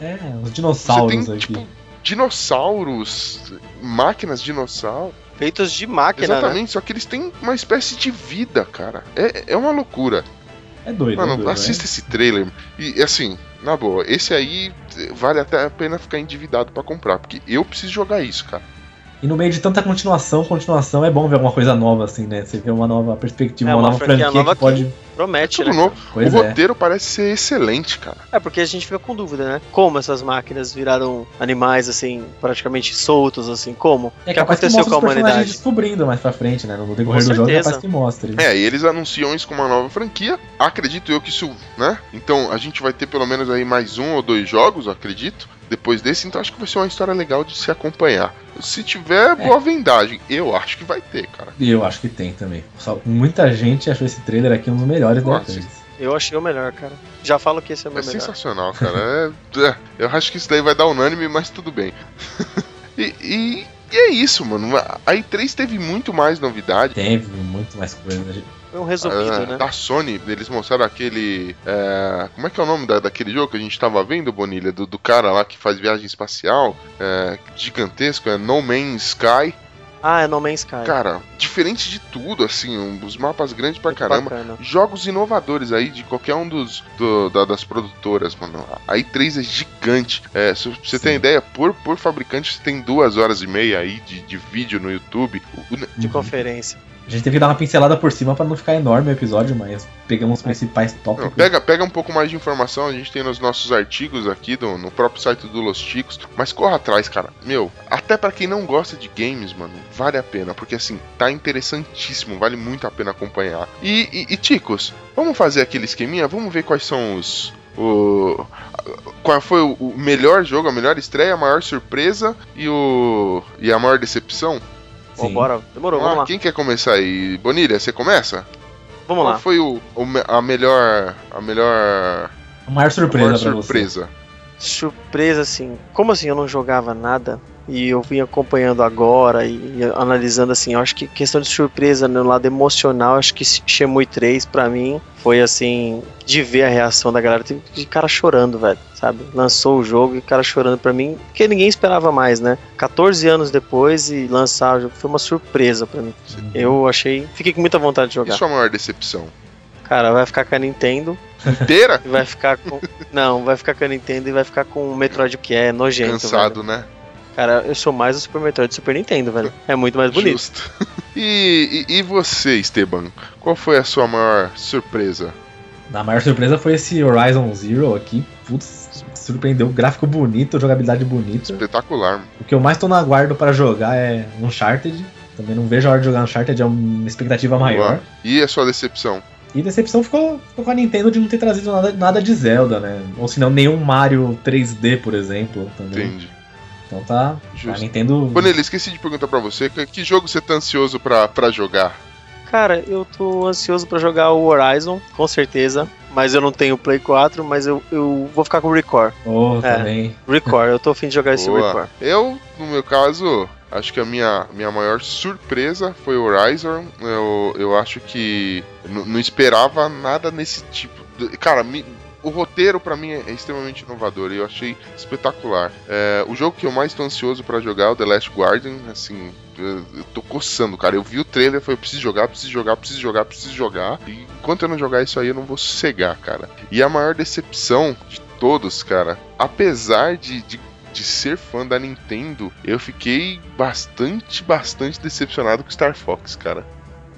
É, os Você dinossauros tem, aqui. tipo, dinossauros, máquinas dinossauro. Feitos de máquina, né? Exatamente, só que eles têm uma espécie de vida, cara. É, é uma loucura. É doido, é Mano, doido, assista esse trailer. E assim, na boa, esse aí vale até a pena ficar endividado pra comprar, porque eu preciso jogar isso, cara. E no meio de tanta continuação, continuação, é bom ver alguma coisa nova, assim, né? Você vê uma nova perspectiva, É, uma, uma nova franquia franquia nova que pode. É Promete, tudo né? novo. O é. roteiro parece ser excelente, cara. É, porque a gente fica com dúvida, né? Como essas máquinas viraram animais, assim, praticamente soltos, assim, como? É o que que aconteceu mostra com a humanidade? descobrindo mais pra frente, né? No decorrer Com do jogo é certeza. capaz que mostre. É, e eles anunciam isso como uma nova franquia. Acredito eu que isso, né? Então a gente vai ter pelo menos aí mais um ou dois jogos, eu acredito. Depois desse, então acho que vai ser uma história legal de se acompanhar. Se tiver boa vendagem, eu acho que vai ter, cara. E eu acho que tem também. Só, muita gente achou esse trailer aqui um dos melhores E3. Eu achei o melhor, cara. Já falo que esse é o É meu melhor. sensacional, cara. É- é, eu acho que isso daí vai dar unânime, mas tudo bem. e, e- e é isso, mano. A E3 teve muito mais novidade. Teve muito mais coisa. Foi um resumido, Ah, né? Da Sony, eles mostraram aquele. é, como é que é o nome da- daquele jogo que a gente tava vendo, Bonilha? Do, do cara lá que faz viagem espacial, é, gigantesco, é No Man's Sky. Ah, é No Man's Sky. Cara, diferente de tudo, assim, um- os mapas grandes pra Muito caramba. bacana. Jogos inovadores aí de qualquer um dos do- da- das produtoras, mano. A i3 é gigante. É, se você tem ideia, por, por fabricante você tem duas horas e meia aí de, de vídeo no YouTube. De conferência. A gente teve que dar uma pincelada por cima pra não ficar enorme o episódio, mas pegamos os principais tópicos. pega, pega um pouco mais de informação, a gente tem nos nossos artigos aqui, do- no próprio site do Los Ticos, mas corra atrás, cara. Meu, até pra quem não gosta de games, mano, vale a pena, porque assim, tá interessantíssimo, vale muito a pena acompanhar. E, e, e, Ticos, vamos fazer aquele esqueminha? Vamos ver quais são os. O, qual foi o melhor jogo, a melhor estreia, a maior surpresa e, o, e a maior decepção? Sim. bora. Demorou, vamos lá. Quem quer começar aí? Bonilha, você começa? Vamos Qual lá. foi o, o a melhor. A melhor. A maior a surpresa maior pra surpresa? Surpresa, assim. Como assim eu não jogava nada? E eu vim acompanhando agora e, e analisando assim, eu acho que questão de surpresa no lado emocional, acho que Shemui 3 pra mim foi assim, de ver a reação da galera, teve de cara chorando, velho, sabe? Lançou o jogo e cara chorando pra mim, porque ninguém esperava mais, né? 14 anos depois e lançar o jogo foi uma surpresa pra mim. Eu achei, fiquei com muita vontade de E jogar. sua maior decepção? Cara, vai ficar com a Nintendo Inteira? e vai ficar com. Não, vai ficar com a Nintendo e vai ficar com o Metroid, que é nojento. Cansado, velho. né? Cara, eu sou mais o Super Metroid do Super Nintendo, velho. É muito mais bonito. Justo. E, e, e você, Esteban? Qual foi a sua maior surpresa? A maior surpresa foi esse Horizon Zero aqui. Putz, surpreendeu. Gráfico bonito, jogabilidade bonita. Espetacular. mano. O que eu mais tô no aguardo pra jogar é Uncharted. Também não vejo a hora de jogar Uncharted, é uma expectativa maior. E a sua decepção? E decepção ficou, ficou com a Nintendo de não ter trazido nada, nada de Zelda, né? Ou se não, nenhum Mario 3D, por exemplo. Também. Entendi. Então tá. A Justo. Nintendo. Bonelli, esqueci de perguntar pra você, que, jogo você tá ansioso pra, pra jogar? Cara, eu tô ansioso pra jogar o Horizon, com certeza. Mas eu não tenho Play 4, mas eu, eu vou ficar com o Record. Oh, É. também. Record, eu tô afim de jogar esse Boa. Record. Eu, no meu caso, acho que a minha, minha maior surpresa foi o Horizon. Eu, eu acho que não esperava nada nesse tipo. de- Cara, me- o roteiro pra mim é extremamente inovador e eu achei espetacular. É, o jogo que eu mais tô ansioso pra jogar é o The Last Guardian. Assim, eu, eu tô coçando, cara. Eu vi o trailer falei: eu preciso jogar, preciso jogar, preciso jogar, preciso jogar. E enquanto eu não jogar isso aí, eu não vou sossegar, cara. E a maior decepção de todos, cara, apesar de, de de ser fã da Nintendo, eu fiquei bastante, bastante decepcionado com Star Fox, cara.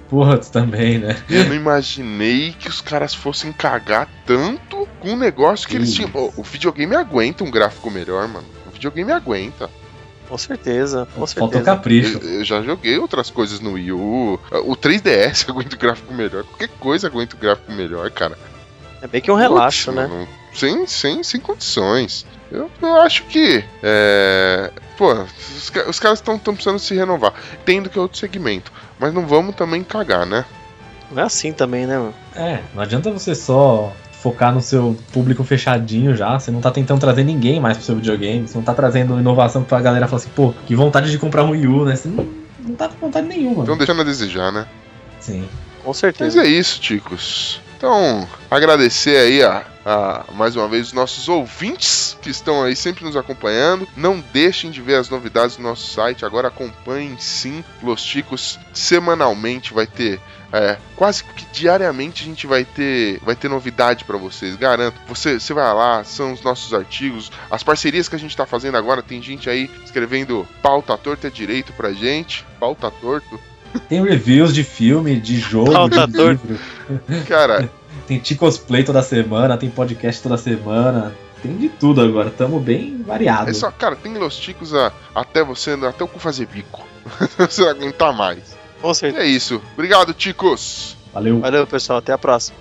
Putz, também, né? Eu não imaginei que os caras fossem cagar tanto com um negócio que eles Isso. tinham. Ô, o videogame aguenta um gráfico melhor, mano. O videogame aguenta. Com certeza, com Faltou certeza. capricho. Eu, eu já joguei outras coisas no Wii U. O 3DS aguenta o gráfico melhor. Qualquer coisa aguenta o gráfico melhor, cara. É bem que um relaxo, Putz, né? mano, sem, sem, sem condições. Eu, eu acho que. É, pô, os, os caras estão precisando se renovar. Entendo que é outro segmento. Mas não vamos também cagar, né? Não é assim também, né, mano? É, não adianta você só focar no seu público fechadinho já. Você não tá tentando trazer ninguém mais pro seu videogame. Você não tá trazendo inovação pra galera falar assim, pô, que vontade de comprar um Wii U, né? Você não, não tá com vontade nenhuma. Então deixando a desejar, né? Sim. Com Mas certeza. é isso, ticos. Então, agradecer aí a, a- mais uma vez os nossos ouvintes que estão aí sempre nos acompanhando. Não deixem de ver as novidades do nosso site. Agora acompanhem sim Los Ticos semanalmente. Vai ter é, quase que diariamente a gente vai ter vai ter novidade pra vocês, garanto. Você, você vai lá, são os nossos artigos, as parcerias que a gente tá fazendo agora. Tem gente aí escrevendo pauta torta direito pra gente, pauta torto. Tem reviews de filme, de jogo, Pauta de livro. Cara, Tem T-Cosplay toda semana, tem podcast toda semana. Tem de tudo agora. Tamo bem variado. É só, cara, tem Los Ticos a- até você, até o cu fazer bico. você não aguentar mais. Com E certeza. é isso. Obrigado, Ticos. Valeu. Valeu, pessoal. Até a próxima.